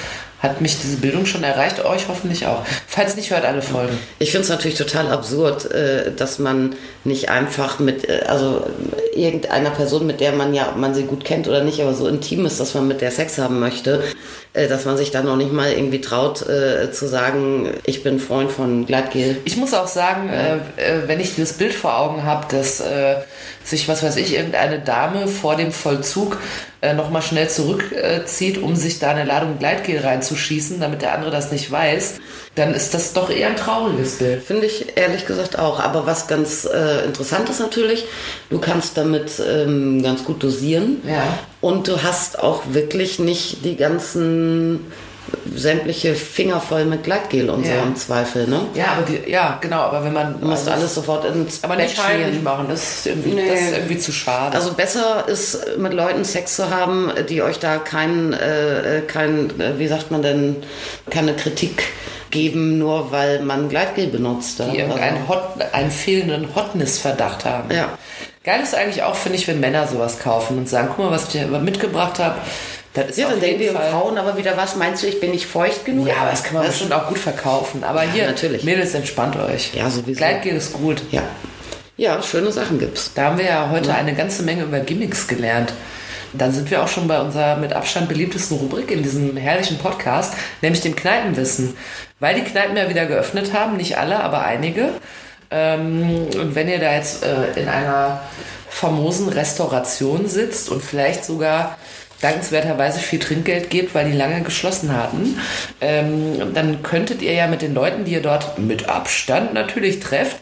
Hat mich diese Bildung schon erreicht, euch hoffentlich auch. Falls nicht, hört alle Folgen. Ich finde es natürlich total absurd, äh, dass man nicht einfach mit, äh, also irgendeiner Person, mit der man ja, ob man sie gut kennt oder nicht, aber so intim ist, dass man mit der Sex haben möchte, äh, dass man sich dann noch nicht mal irgendwie traut äh, zu sagen, ich bin Freund von Gleitgel. Ich muss auch sagen, äh, äh, wenn ich dieses Bild vor Augen habe, dass äh, sich, was weiß ich, irgendeine Dame vor dem Vollzug äh, nochmal schnell zurückzieht, um sich da eine Ladung Gleitgel reinzuschießen, damit der andere das nicht weiß, dann ist das doch eher ein trauriges Bild. Finde ich ehrlich gesagt auch. Aber was ganz äh, interessant ist natürlich, du kannst damit ähm, ganz gut dosieren. Ja. Und du hast auch wirklich nicht die ganzen sämtliche Finger voll mit Gleitgel und Ja. so im Zweifel, ne? Ja, aber die, ja, genau, aber wenn man Du musst alles sofort ins aber Bett nicht heimlich machen, das ist irgendwie, Nee. das ist irgendwie zu schade. Also besser ist mit Leuten Sex zu haben, die euch da kein, äh, kein äh, wie sagt man denn, keine Kritik geben, nur weil man Gleitgel benutzt. die ja. irgendeinen Hot, einen fehlenden Hotness-Verdacht haben. Ja. Geil ist eigentlich auch, finde ich, wenn Männer sowas kaufen und sagen, guck mal, was ich dir mitgebracht habe. Das ist Ja, dann denken die. Frauen aber wieder, was meinst du, ich bin nicht feucht genug? Ja, aber das kann man du? bestimmt auch gut verkaufen. Aber hier, natürlich. Mädels, entspannt euch. Ja, sowieso. Gleitgel ist gut. Ja. Ja, schöne Sachen gibt's. Da haben wir ja heute eine ganze Menge über Gimmicks gelernt. Dann sind wir auch schon bei unserer mit Abstand beliebtesten Rubrik in diesem herrlichen Podcast, nämlich dem Kneipenwissen. Weil die Kneipen ja wieder geöffnet haben, nicht alle, aber einige. Ähm, und wenn ihr da jetzt äh, in einer famosen Restauration sitzt und vielleicht sogar dankenswerterweise viel Trinkgeld gebt, weil die lange geschlossen hatten, ähm, dann könntet ihr ja mit den Leuten, die ihr dort mit Abstand natürlich trefft,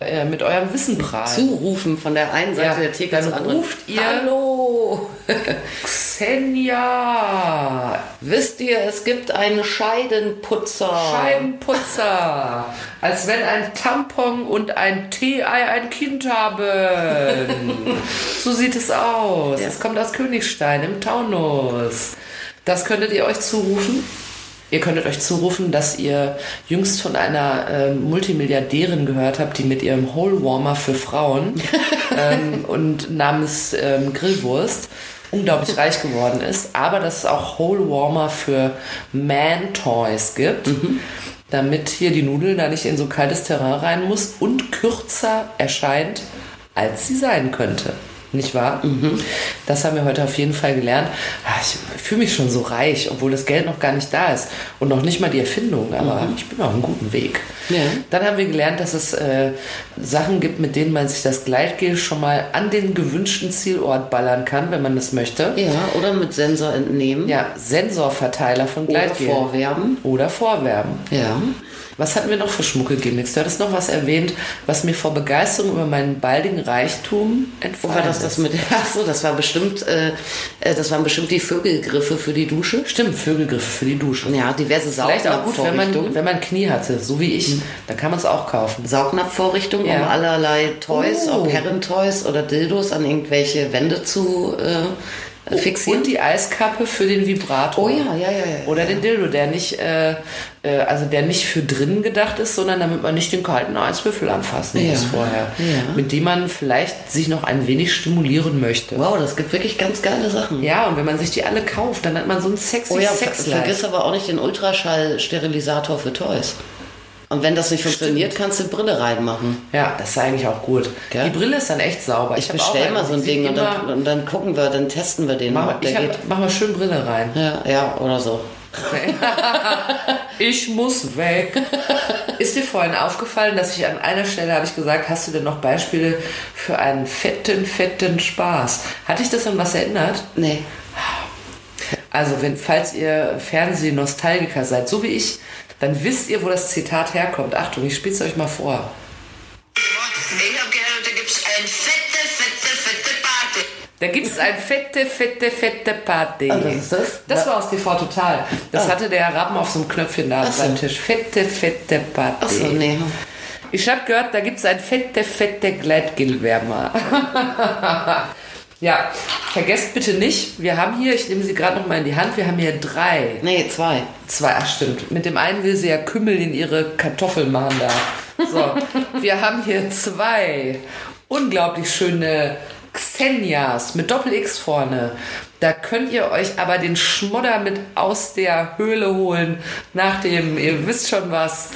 äh, mit eurem Wissen prahlen. Zurufen von der einen Seite Ja, der Theke zur anderen. ruft ihr- Hallo! Xenia, Wisst ihr, es gibt einen Scheidenputzer. Scheibenputzer, als wenn ein Tampon und ein Tee-Ei ein Kind haben. so sieht es aus. Ja. Es kommt aus Königstein im Taunus. Das könntet ihr euch zurufen. Ihr könntet euch zurufen, dass ihr jüngst von einer ähm, Multimilliardärin gehört habt, die mit ihrem Hole Warmer für Frauen ähm, und namens ähm, Grillwurst unglaublich reich geworden ist, aber dass es auch Hole Warmer für Man Toys gibt, damit hier die Nudel da nicht in so kaltes Terrain rein muss und kürzer erscheint, als sie sein könnte. Nicht wahr? Das haben wir heute auf jeden Fall gelernt. Ah, Ich fühle mich schon so reich, obwohl das Geld noch gar nicht da ist. Und noch nicht mal die Erfindung, aber ich bin auf einem guten Weg. Ja. Dann haben wir gelernt, dass es äh, Sachen gibt, mit denen man sich das Gleitgel schon mal an den gewünschten Zielort ballern kann, wenn man das möchte. Ja, oder mit Sensor entnehmen. Ja, Sensorverteiler von Oder Gleitgel. vorwerben. Oder vorwerben. Ja. Was hatten wir noch für Schmuckelgimmicks? Du hattest noch was erwähnt, was mir vor Begeisterung über meinen baldigen Reichtum Wo entfallen war das, ist. das mit. Achso, das war bestimmt, äh, äh, das waren bestimmt die Vögelgriffe für die Dusche. Stimmt, Vögelgriffe für die Dusche. Ja, diverse Vielleicht auch gut, wenn man, Saugnapfvorrichtungen. wenn man Knie hatte, so wie ich, dann kann man es auch kaufen. Saugnapfvorrichtungen, um Ja. allerlei Toys, Oh. ob Herrentoys oder Dildos an irgendwelche Wände zu äh, fixieren. Und die Eiskappe für den Vibrator. Oh ja, ja, ja, ja. Oder den Dildo, der nicht, äh, äh, also der nicht für drinnen gedacht ist, sondern damit man nicht den kalten Eiswürfel anfassen muss Ja. vorher. Ja. Mit dem man vielleicht sich noch ein wenig stimulieren möchte. Wow, das gibt wirklich ganz geile Sachen. Ja, und wenn man sich die alle kauft, dann hat man so ein sexy Oh ja, Sexlife. vergiss aber auch nicht den Ultraschall-Sterilisator für Toys. Und wenn das nicht funktioniert, kannst du Brille reinmachen. Ja, das ist eigentlich auch gut. Gell? Die Brille ist dann echt sauber. Ich hab auch bestell eine, mal so ein Ding und dann, und dann gucken wir, dann testen wir den, Mach, mal, der ich geht. hab, mach mal schön Brille rein. Ja, ja, oder so. Ich muss weg. Ist dir vorhin aufgefallen, dass ich an einer Stelle habe ich gesagt, hast du denn noch Beispiele für einen fetten, fetten Spaß? Hat dich das an was erinnert? Nee. Also, wenn, falls ihr Fernseh-Nostalgiker seid, so wie ich, dann wisst ihr, wo das Zitat herkommt. Achtung, ich spiel's euch mal vor. Ich hab gehört, da gibt's ein fette, fette, fette Party. Da gibt es ein fette, fette, fette Party. Ah, was ist das? Das war aus TV Total. Das Ah. hatte der Herr Rappen auf so einem Knöpfchen da Ach so. beim Tisch. Fette, fette Party. Achso, nee. Ich habe gehört, da gibt es ein fette, fette Gleitgelwärmer. ja, vergesst bitte nicht, wir haben hier, ich nehme sie gerade noch mal in die Hand, wir haben hier drei. Nee, zwei. Zwei, ach stimmt. Mit dem einen will sie ja Kümmel in ihre Kartoffeln machen da. So, wir haben hier zwei unglaublich schöne Xenias mit Doppel-X vorne. Da könnt ihr euch aber den Schmodder mit aus der Höhle holen, nach dem, ihr wisst schon was,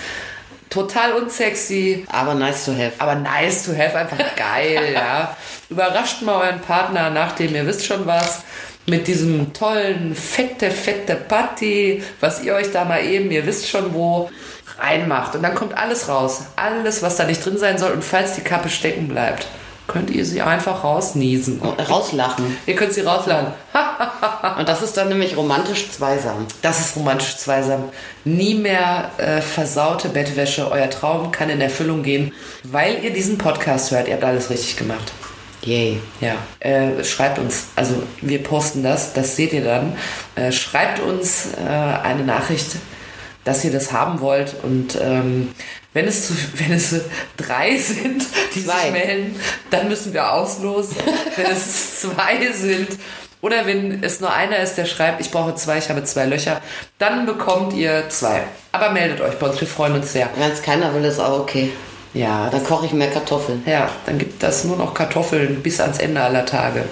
total unsexy, Aber nice to have. aber nice to have, einfach geil, ja. Überrascht mal euren Partner, nachdem ihr wisst schon was, mit diesem tollen, fette, fette Party, was ihr euch da mal eben, ihr wisst schon wo, reinmacht. Und dann kommt alles raus. Alles, was da nicht drin sein soll. Und falls die Kappe stecken bleibt, könnt ihr sie einfach rausniesen. Rauslachen. Ihr könnt sie rausladen. Und das ist dann nämlich romantisch zweisam. Das ist romantisch zweisam. Nie mehr äh, versaute Bettwäsche. Euer Traum kann in Erfüllung gehen, weil ihr diesen Podcast hört. Ihr habt alles richtig gemacht. Yay. Ja, äh, schreibt uns, also wir posten das, das seht ihr dann. Äh, schreibt uns äh, eine Nachricht, dass ihr das haben wollt und ähm, wenn es zu, wenn es drei sind, die Zwei. sich melden, dann müssen wir auslosen. wenn es zwei sind oder wenn es nur einer ist, der schreibt, ich brauche zwei, ich habe zwei Löcher, dann bekommt ihr zwei. Aber meldet euch bei uns, wir freuen uns sehr. Wenn es keiner will, ist auch okay. Ja, Dann koche ich mehr Kartoffeln. ja, dann gibt das nur noch Kartoffeln bis ans Ende aller Tage.